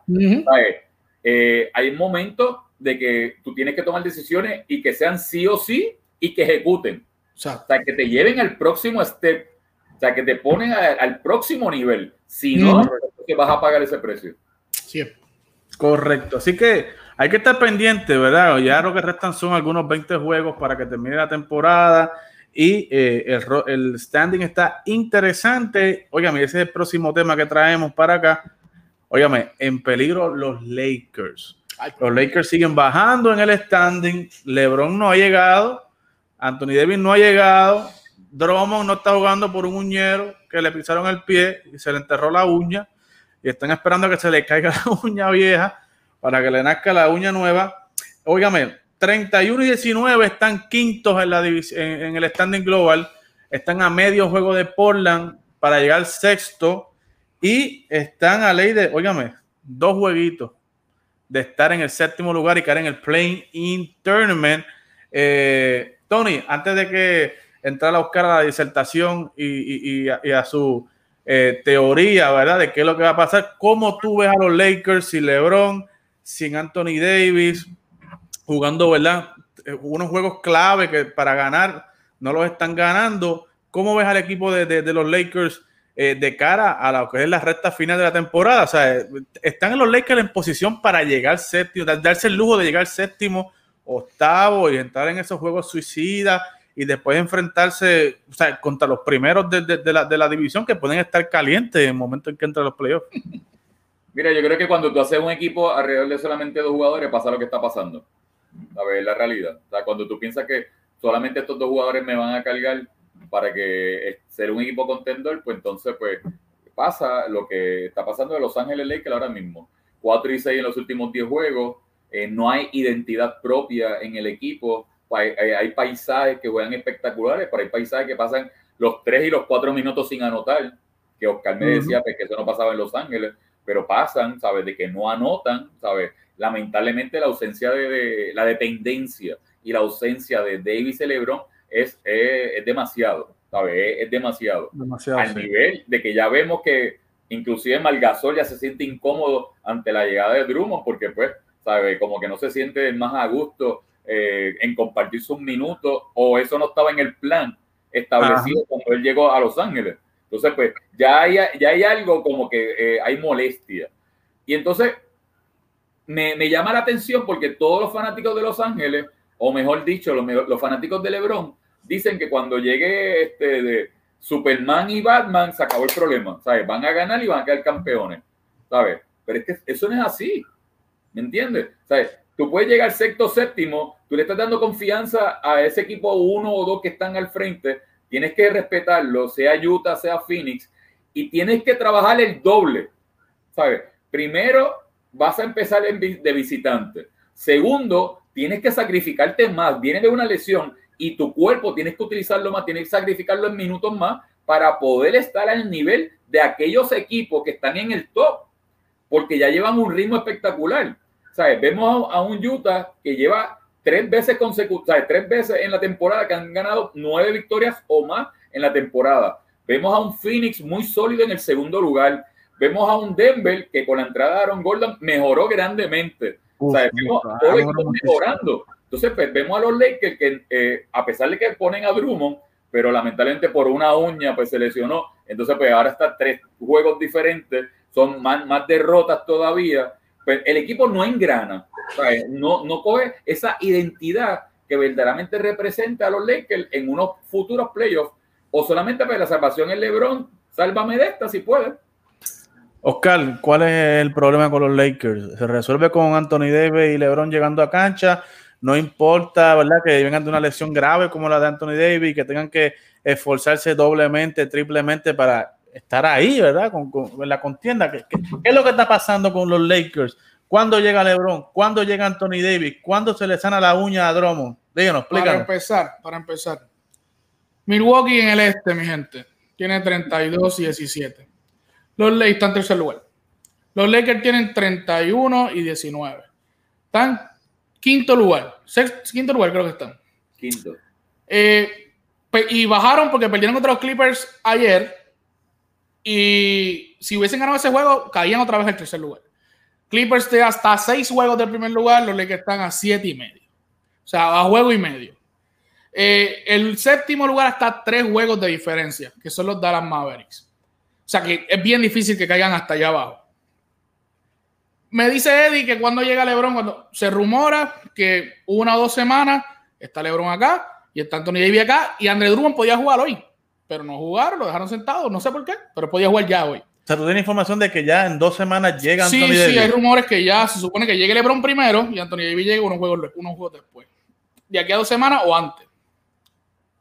Eh, hay momentos de que tú tienes que tomar decisiones y que sean sí o sí y que ejecuten. O sea, que te lleven al próximo step. O sea, que te ponen al próximo nivel. Si no, que vas a pagar ese precio. Sí. Correcto. Así que hay que estar pendiente, ¿verdad? Ya lo que restan son algunos 20 juegos para que termine la temporada y eh, el, el, standing está interesante. Óigame, ese es el próximo tema que traemos para acá. Óigame, en peligro los Lakers. Los Lakers siguen bajando en el standing. LeBron no ha llegado. Anthony Davis no ha llegado. Drummond no está jugando por un uñero que le pisaron el pie y se le enterró la uña. Y están esperando que se le caiga la uña vieja para que le nazca la uña nueva. Óigame, 31 y 19 están quintos en, la en, el standing global, están a medio juego de Portland para llegar al sexto y están a ley de, óigame, dos jueguitos de estar en el séptimo lugar y caer en el Playing In Tournament. Eh, Tony, antes de que entrara a buscar a la disertación y, a, su eh, teoría, ¿verdad? De qué es lo que va a pasar, ¿cómo tú ves a los Lakers sin LeBron, sin Anthony Davis? jugando, ¿verdad? Eh, unos juegos clave que para ganar no los están ganando. ¿Cómo ves al equipo de, los Lakers eh, de cara a lo que es la recta final de la temporada? O sea, eh, están los Lakers en posición para llegar séptimo, darse el lujo de llegar séptimo, octavo y entrar en esos juegos suicidas y después enfrentarse contra los primeros de, la, división que pueden estar calientes en el momento en que entran los playoffs. Mira, yo creo que cuando tú haces un equipo alrededor de solamente dos jugadores, pasa lo que está pasando a ver la realidad. Cuando tú piensas que solamente estos dos jugadores me van a cargar para que ser un equipo contendor, pues entonces pues pasa lo que está pasando de Los Ángeles Lakers ahora mismo. 4 y 6 en los últimos 10 juegos, eh, no hay identidad propia en el equipo, hay, paisajes que juegan espectaculares, pero hay paisajes que pasan los 3 y los 4 minutos sin anotar, que Oscar me decía pues, que eso no pasaba en Los Ángeles, pero pasan, ¿sabes? De que no anotan, ¿sabes? lamentablemente la ausencia de, la dependencia y la ausencia de Davis y LeBron es, es, demasiado, ¿sabes? Es, demasiado. Al nivel de que ya vemos que inclusive Malgasol ya se siente incómodo ante la llegada de Drummond porque pues, ¿sabes? Como que no se siente más a gusto eh, en compartir sus minutos o eso no estaba en el plan establecido cuando él llegó a Los Ángeles. Entonces, pues ya hay, ya hay algo como que eh, hay molestia. Y entonces me, me, llama la atención porque todos los fanáticos de Los Ángeles, o mejor dicho, los, los fanáticos de LeBron, dicen que cuando llegue este de Superman y Batman se acabó el problema, ¿sabes? Van a ganar y van a quedar campeones, ¿sabes? Pero es que eso no es así, ¿me entiendes? ¿Sabes? Tú puedes llegar sexto, séptimo, tú le estás dando confianza a ese equipo uno o dos que están al frente, tienes que respetarlo, sea Utah, sea Phoenix, y tienes que trabajar el doble, ¿sabes? Primero, vas a empezar de visitante. Segundo, tienes que sacrificarte más. Viene de una lesión y tu cuerpo tienes que utilizarlo más, tienes que sacrificarlo en minutos más para poder estar al nivel de aquellos equipos que están en el top, porque ya llevan un ritmo espectacular. ¿Sabes? Vemos a, un Utah que lleva tres veces consecutivas, tres veces en la temporada que han ganado nueve victorias o más en la temporada. Vemos a un Phoenix muy sólido en el segundo lugar. Vemos a un Denver que con la entrada de Aaron Gordon mejoró grandemente. o sea, vemos mejorando. Entonces, pues, vemos a los Lakers que, eh, a pesar de que ponen a Drummond, pero lamentablemente por una uña pues se lesionó. Entonces, pues ahora está tres juegos diferentes, son más, más derrotas todavía. Pues el equipo no engrana, no, no coge esa identidad que verdaderamente representa a los Lakers en unos futuros playoffs, o solamente para pues, la salvación en LeBron, sálvame de esta si puedes. Oscar, ¿cuál es el problema con los Lakers? ¿Se resuelve con Anthony Davis y LeBron llegando a cancha? No importa, ¿verdad? Que vengan de una lesión grave como la de Anthony Davis y que tengan que esforzarse doblemente, triplemente para estar ahí, ¿verdad? Con, la contienda. ¿Qué, es lo que está pasando con los Lakers? ¿Cuándo llega LeBron? ¿Cuándo llega Anthony Davis? ¿Cuándo se le sana la uña a Drummond? Díganos, explícanos. Para empezar, para empezar. Milwaukee en el este, mi gente, tiene 32 y 17. Los Lakers están en tercer lugar. Los Lakers tienen 31 y 19. Están quinto lugar. quinto lugar creo que están. Quinto. Eh, y bajaron porque perdieron contra los Clippers ayer. Y si hubiesen ganado ese juego, caían otra vez el tercer lugar. Clippers te hasta seis juegos del primer lugar, los Lakers están a siete y medio. O sea, a juego y medio. Eh, el séptimo lugar está tres juegos de diferencia, que son los Dallas Mavericks. O sea que es bien difícil que caigan hasta allá abajo. Me dice Eddie que cuando llega LeBron, cuando se rumora que una o dos semanas está LeBron acá y está Anthony Davis acá y André Drummond podía jugar hoy, pero no jugaron, lo dejaron sentado, no sé por qué, pero podía jugar ya hoy. O sea, tú tienes información de que ya en dos semanas llega Anthony Davis. Sí, hay rumores que ya se supone que llegue LeBron primero y Anthony Davis llegue unos juegos, unos juegos después. De aquí a dos semanas o antes.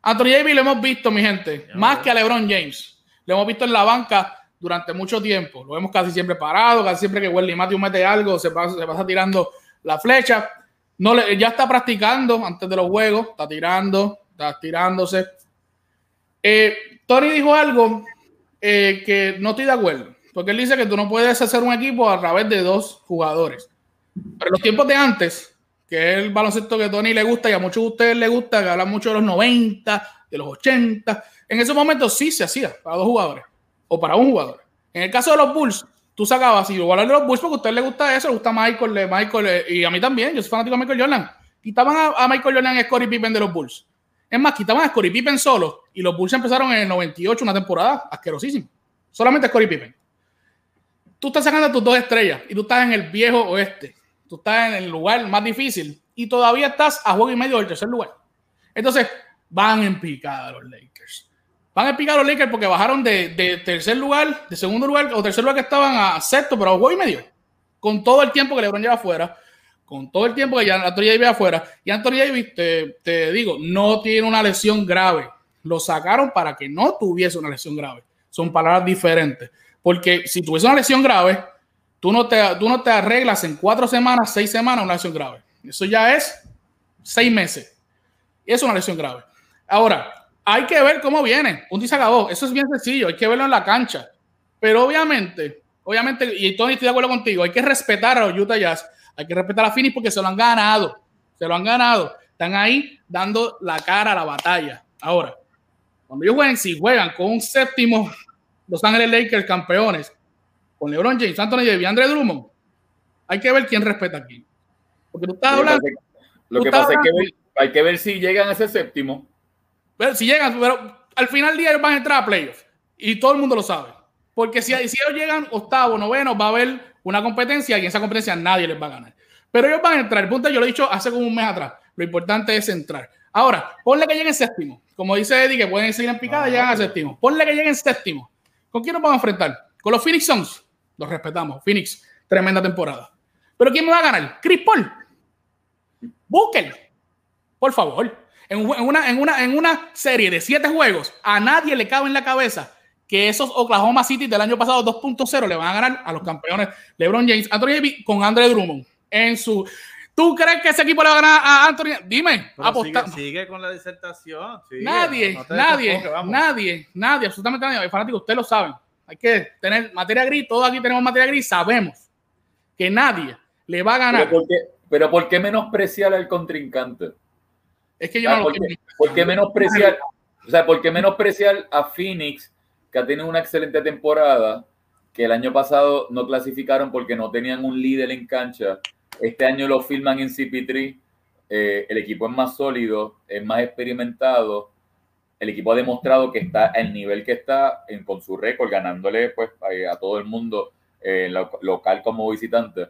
Anthony Davis lo hemos visto, mi gente, más que a LeBron James. Lo hemos visto en la banca durante mucho tiempo. Lo vemos casi siempre parado, casi siempre que Wesley Matthews mete algo, se pasa, se pasa tirando la flecha. No ya está practicando antes de los juegos, está tirando, está tirándose. Eh, Tony dijo algo eh, que no estoy de acuerdo, porque él dice que tú no puedes hacer un equipo a través de dos jugadores. Pero los tiempos de antes, que es el baloncesto que a Tony le gusta y a muchos de ustedes les gusta, que hablan mucho de los 90, de los 80. En esos momentos sí se hacía para dos jugadores o para un jugador. En el caso de los Bulls, tú sacabas, y igual de los Bulls porque a usted le gusta eso, le gusta Michael, Michael y a mí también, yo soy fanático de Michael Jordan. Quitaban a, Michael Jordan y Scottie Pippen de los Bulls. Es más, quitaban a Scottie Pippen solo y los Bulls empezaron en el 98, una temporada asquerosísima. Solamente Scottie Pippen. Tú estás sacando tus dos estrellas y tú estás en el viejo oeste tú estás en el lugar más difícil y todavía estás a juego y medio del tercer lugar. Entonces, van en picada los Lakers. Van en picada los Lakers porque bajaron de, tercer lugar, de segundo lugar o tercer lugar que estaban a sexto, pero a juego y medio. Con todo el tiempo que LeBron lleva afuera, con todo el tiempo que ya Anthony Davis afuera. Y Anthony Davis, te, te digo, no tiene una lesión grave. Lo sacaron para que no tuviese una lesión grave. Son palabras diferentes. Porque si tuviese una lesión grave, Tú no, te, tú no te arreglas en cuatro semanas, seis semanas una lesión grave. Eso ya es seis meses. Es una lesión grave. Ahora, hay que ver cómo viene. Un se acabó. Eso es bien sencillo. Hay que verlo en la cancha. Pero obviamente, obviamente, y Tony, estoy de acuerdo contigo, hay que respetar a los Utah Jazz. Hay que respetar a Phoenix porque se lo han ganado. Se lo han ganado. Están ahí dando la cara a la batalla. Ahora, cuando ellos jueguen, si juegan con un séptimo Los Ángeles Lakers campeones con LeBron James, Anthony Davis y Andre Drummond, hay que ver quién respeta aquí. Porque tú estás hablando. Lo que pasa es que hay que ver si llegan a ese séptimo. Pero si llegan, pero al final del día ellos van a entrar a playoffs y todo el mundo lo sabe. Porque si, si ellos llegan octavo, noveno, va a haber una competencia y en esa competencia nadie les va a ganar. Pero ellos van a entrar. El punto yo lo he dicho hace como un mes atrás. Lo importante es entrar. Ahora, ponle que lleguen séptimo. Como dice Eddie, que pueden seguir en picada, llegan a séptimo. Ponle que lleguen séptimo. ¿Con quién nos vamos a enfrentar? Con los Phoenix Suns. Los respetamos. Phoenix, tremenda temporada. Pero ¿quién me va a ganar? Chris Paul. Booker. Por favor. En una, en, una, en una serie de siete juegos, a nadie le cabe en la cabeza que esos Oklahoma City del año pasado 2.0 le van a ganar a los campeones LeBron James, Anthony Davis con Andre Drummond en su ¿Tú crees que ese equipo le va a ganar a Anthony? Dime, apostar. Sigue, con la disertación. nadie, nadie, nadie, nadie, absolutamente nadie. Fanático, ustedes lo saben hay que tener materia gris, todos aquí tenemos materia gris, sabemos que nadie le va a ganar. Pero ¿por qué, menospreciar al contrincante? Es que yo no lo ¿Por qué menospreciar, o sea, por qué menospreciar a Phoenix, que ha tenido una excelente temporada, que el año pasado no clasificaron porque no tenían un líder en cancha? Este año lo filman en CP3, eh, el equipo es más sólido, es más experimentado, el equipo ha demostrado que está al nivel que está con su récord, ganándole pues, a, todo el mundo eh, local como visitante.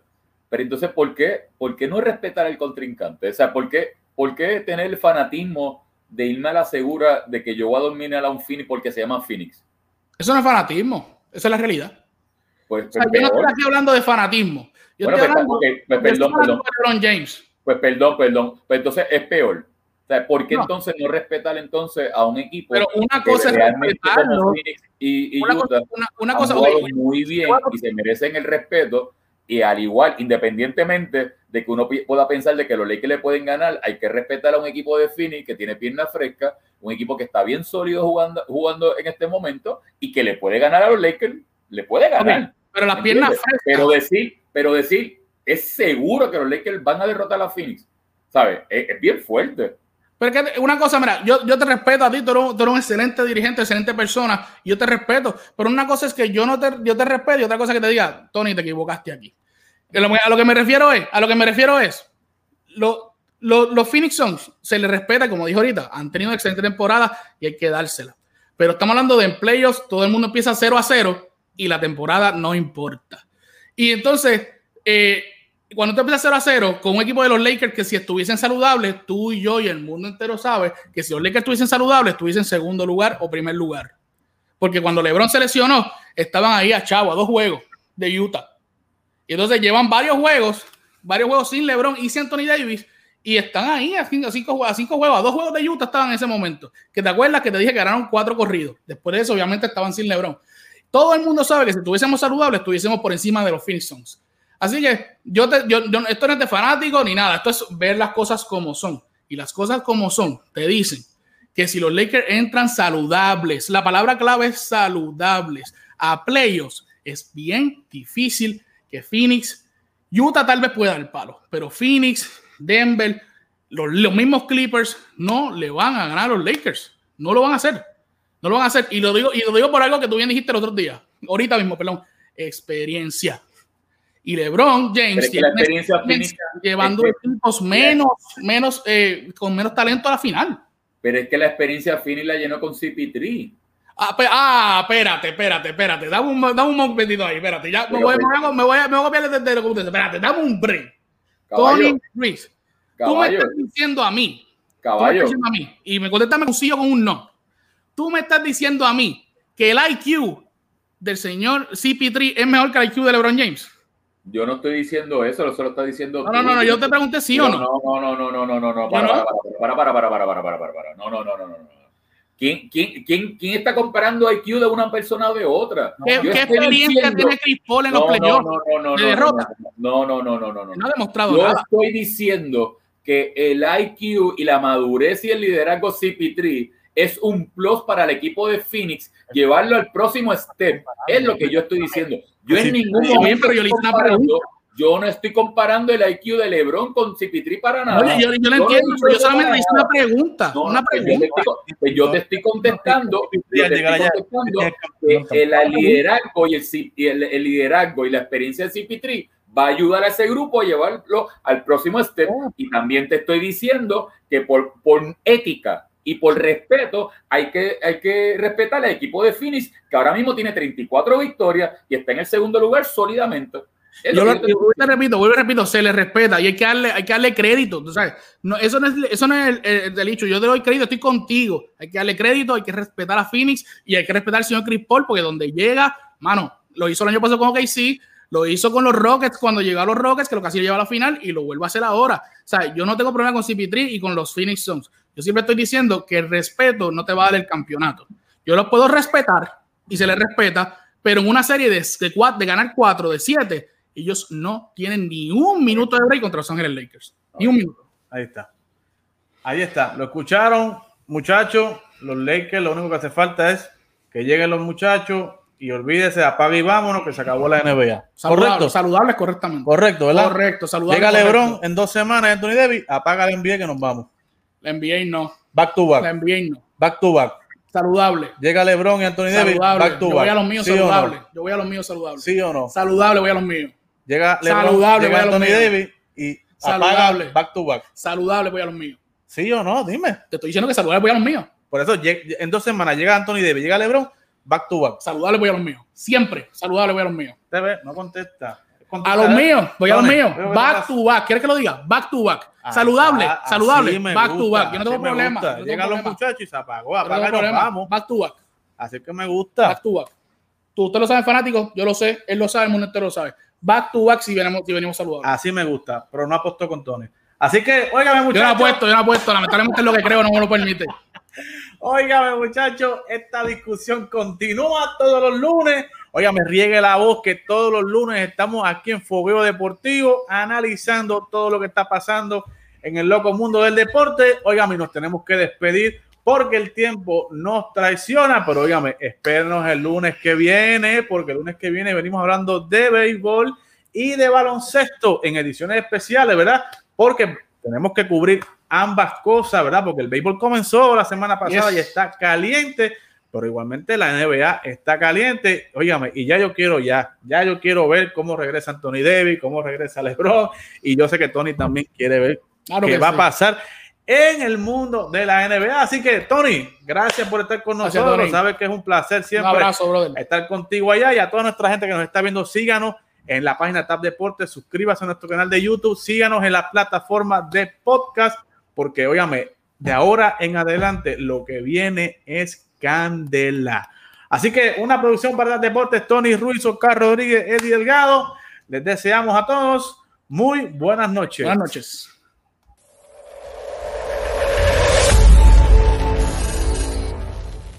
Pero entonces, ¿por qué, ¿por qué no respetar al contrincante? O sea, ¿por qué, ¿por qué tener el fanatismo de irme a la segura de que yo voy a dormir a un Phoenix porque se llama Phoenix? Eso no es fanatismo, esa es la realidad. Pues, yo no estoy aquí hablando de fanatismo. Yo estoy pues, hablando pues, de perdón, perdón. James. Pues perdón, perdón. Pues entonces es peor ¿por qué entonces no respetar entonces a un equipo? Pero una cosa es respetarlo. Y, y una, Utah una, cosa, muy bien y se merecen el respeto. Y al igual, independientemente de que uno pueda pensar de que los Lakers le pueden ganar, hay que respetar a un equipo de Phoenix que tiene pierna fresca, un equipo que está bien sólido jugando, jugando en este momento y que le puede ganar a los Lakers, le puede ganar. pero las piernas frescas. Pero decir, pero decir, es seguro que los Lakers van a derrotar a Phoenix, ¿sabes? Es, es bien fuerte. Pero es que una cosa, mira, yo, yo te respeto a ti, tú eres, tú eres, un excelente dirigente, excelente persona, yo te respeto, pero una cosa es que yo no te, yo te respeto y otra cosa es que te diga, Tony, te equivocaste aquí. A lo que me refiero es, a lo que me refiero es, lo, lo, los Phoenix Suns se les respeta, como dijo ahorita, han tenido una excelente temporada y hay que dársela. Pero estamos hablando de empleos, todo el mundo empieza 0 a 0 y la temporada no importa. Y entonces, eh, cuando tú empiezas 0 a 0 con un equipo de los Lakers que si estuviesen saludables, tú y yo y el mundo entero sabe que si los Lakers estuviesen saludables, estuviesen en segundo lugar o primer lugar. Porque cuando LeBron se lesionó, estaban ahí a chavo, a dos juegos de Utah. Y entonces llevan varios juegos, varios juegos sin LeBron y sin Anthony Davis. Y están ahí a cinco, a a cinco juegos, a dos juegos de Utah estaban en ese momento. Que te acuerdas que te dije que ganaron cuatro corridos. Después de eso, obviamente, estaban sin LeBron. Todo el mundo sabe que si estuviésemos saludables, estuviésemos por encima de los Phoenix Suns. Así que yo, te, yo, esto no es de fanático ni nada, esto es ver las cosas como son. Y las cosas como son, te dicen que si los Lakers entran saludables, la palabra clave es saludables, a playoffs, es bien difícil que Phoenix, Utah tal vez pueda dar el palo, pero Phoenix, Denver, los, los, mismos Clippers no le van a ganar a los Lakers. No lo van a hacer. No lo van a hacer. Y lo digo, y lo digo por algo que tú bien dijiste el otro día. Ahorita mismo, perdón. Experiencia. Y LeBron James tiene experiencia llevando equipos menos, menos, eh, con menos talento a la final. Pero es que la experiencia Phoenix la llenó con CP3. Ah, ah, espérate, espérate, espérate. Dame un, dame un momentito ahí, espérate. Ya me voy, me, voy, me, voy a, me voy a copiar desde lo que usted Espérate, dame un break. Tony Ruiz, tú me estás diciendo a mí. Caballo. a mí, y me contestas un sí o con un no. Tú me estás diciendo a mí que el IQ del señor CP3 es mejor que el IQ de LeBron James. Yo no estoy diciendo eso, lo está diciendo. No, no, no, no, yo te pregunté sí o no. No, no, no, no, no, no, no, para, para, para, para, para, para, para, para, para, no, no, no, no, no. ¿Quién, quién, quién, quién está comparando IQ de una persona o de otra? ¿Qué, ¿qué experiencia tiene Chris Paul en los playoffs no, no, no, de derrota? No, no, no, no, no, no. No ha demostrado Yo nada. estoy diciendo que el IQ y la madurez y el liderazgo CP3 es un plus para el equipo de Phoenix llevarlo al próximo step. Es lo que yo estoy diciendo. Yo en ningún momento yo, comparando, yo no estoy comparando el IQ de LeBron con CP3 para nada. Oye, yo, yo no entiendo, yo solamente hice una pregunta. No, una pregunta. Pues yo te estoy contestando, yo te estoy contestando que el liderazgo y el, el, el liderazgo y la experiencia de CP3 va a ayudar a ese grupo a llevarlo al próximo step. Y también te estoy diciendo que por, por ética y por respeto hay que, hay que respetar al equipo de Phoenix, que ahora mismo tiene 34 victorias y está en el segundo lugar sólidamente. Yo, lo, yo, te repito, vuelvo y repito, se le respeta y hay que darle, hay que darle crédito. ¿tú sabes? No, eso no es, eso no es el, el, el, Yo te doy crédito, estoy contigo. Hay que darle crédito, hay que respetar a Phoenix y hay que respetar al señor Chris Paul, porque donde llega, mano, lo hizo el año pasado con OKC, lo hizo con los Rockets cuando llegó a los Rockets, que lo casi lleva a la final, y lo vuelvo a hacer ahora. O sea, yo no tengo problema con CP3 y con los Phoenix Suns. Yo siempre estoy diciendo que el respeto no te va a dar el campeonato. Yo los puedo respetar y se les respeta, pero en una serie de, de, cuatro, de ganar cuatro de siete, ellos no tienen ni un minuto de break contra los Ángeles Lakers. Ni un minuto. Ahí está. Ahí está. Lo escucharon, muchachos. Los Lakers, lo único que hace falta es que lleguen los muchachos y olvídese, apague y vámonos, que se acabó la NBA. Saludable, correcto. Saludables correctamente. Correcto, ¿verdad? Correcto, saludable. Llega LeBron en dos semanas, Anthony Davis, apaga la NBA que nos vamos. La NBA no. Back to back. La NBA no. Back to back. Saludable. Llega LeBron y Anthony Davis, back to Yo back. voy a los míos ¿Sí saludables. no? Yo voy a los míos saludables. ¿Sí o no? Saludable, voy a los míos. Llega LeBron, Saludable, llega voy a los Anthony míos. Davis y Saludable. apaga back to back. Saludable, voy a los míos. ¿Sí o no? Dime. Te estoy diciendo que saludable, voy a los míos. Por eso en dos semanas llega Anthony Davis, llega LeBron, back to back. Saludable, voy a los míos. Siempre. Saludable, voy a los míos. Te ve, no contesta. A los míos, voy a los míos. Back to back. ¿Quieres que lo diga? Back to back. Ah, Saludable, ah, saludable. así me Back to back. Yo no tengo problema. yo tengo Llegan los muchachos y se apagó. No vamos. Back to back. Así que me gusta. Back to back. Tú, usted lo sabe, fanático. Yo lo sé. Él lo sabe. El mundo entero lo sabe. Back to back si venimos, si venimos saludables. Así me gusta, pero no apostó con Tony. Así que, óigame, Yo no muchachos. apuesto, yo no apuesto. Lamentablemente es lo que creo, no me lo permite. Óigame, muchachos, esta discusión continúa todos los lunes. Óigame, riegue la voz que todos los lunes estamos aquí en Fogueo Deportivo analizando todo lo que está pasando en el loco mundo del deporte. Óigame, nos tenemos que despedir porque el tiempo nos traiciona, pero óigame, espérenos el lunes que viene, porque el lunes que viene venimos hablando de béisbol y de baloncesto en ediciones especiales, ¿verdad? Porque tenemos que cubrir ambas cosas, ¿verdad? Porque el béisbol comenzó la semana pasada y está caliente, pero igualmente la NBA está caliente. Óigame, y ya yo quiero ya, ya yo quiero ver cómo regresa Anthony Davis, cómo regresa LeBron, y yo sé que Tony también quiere ver qué va a pasar en el mundo de la NBA. Así que, Tony, gracias por estar con nosotros. Sabes que es un placer siempre estar contigo allá y a toda nuestra gente que nos está viendo, síganos en la página Tab Deportes, suscríbase a nuestro canal de YouTube, síganos en la plataforma de podcast porque óyame, de ahora en adelante lo que viene es candela. Así que una producción para deportes, Tony Ruiz, Oscar Rodríguez, Eddie Delgado. Les deseamos a todos muy buenas noches. Buenas noches.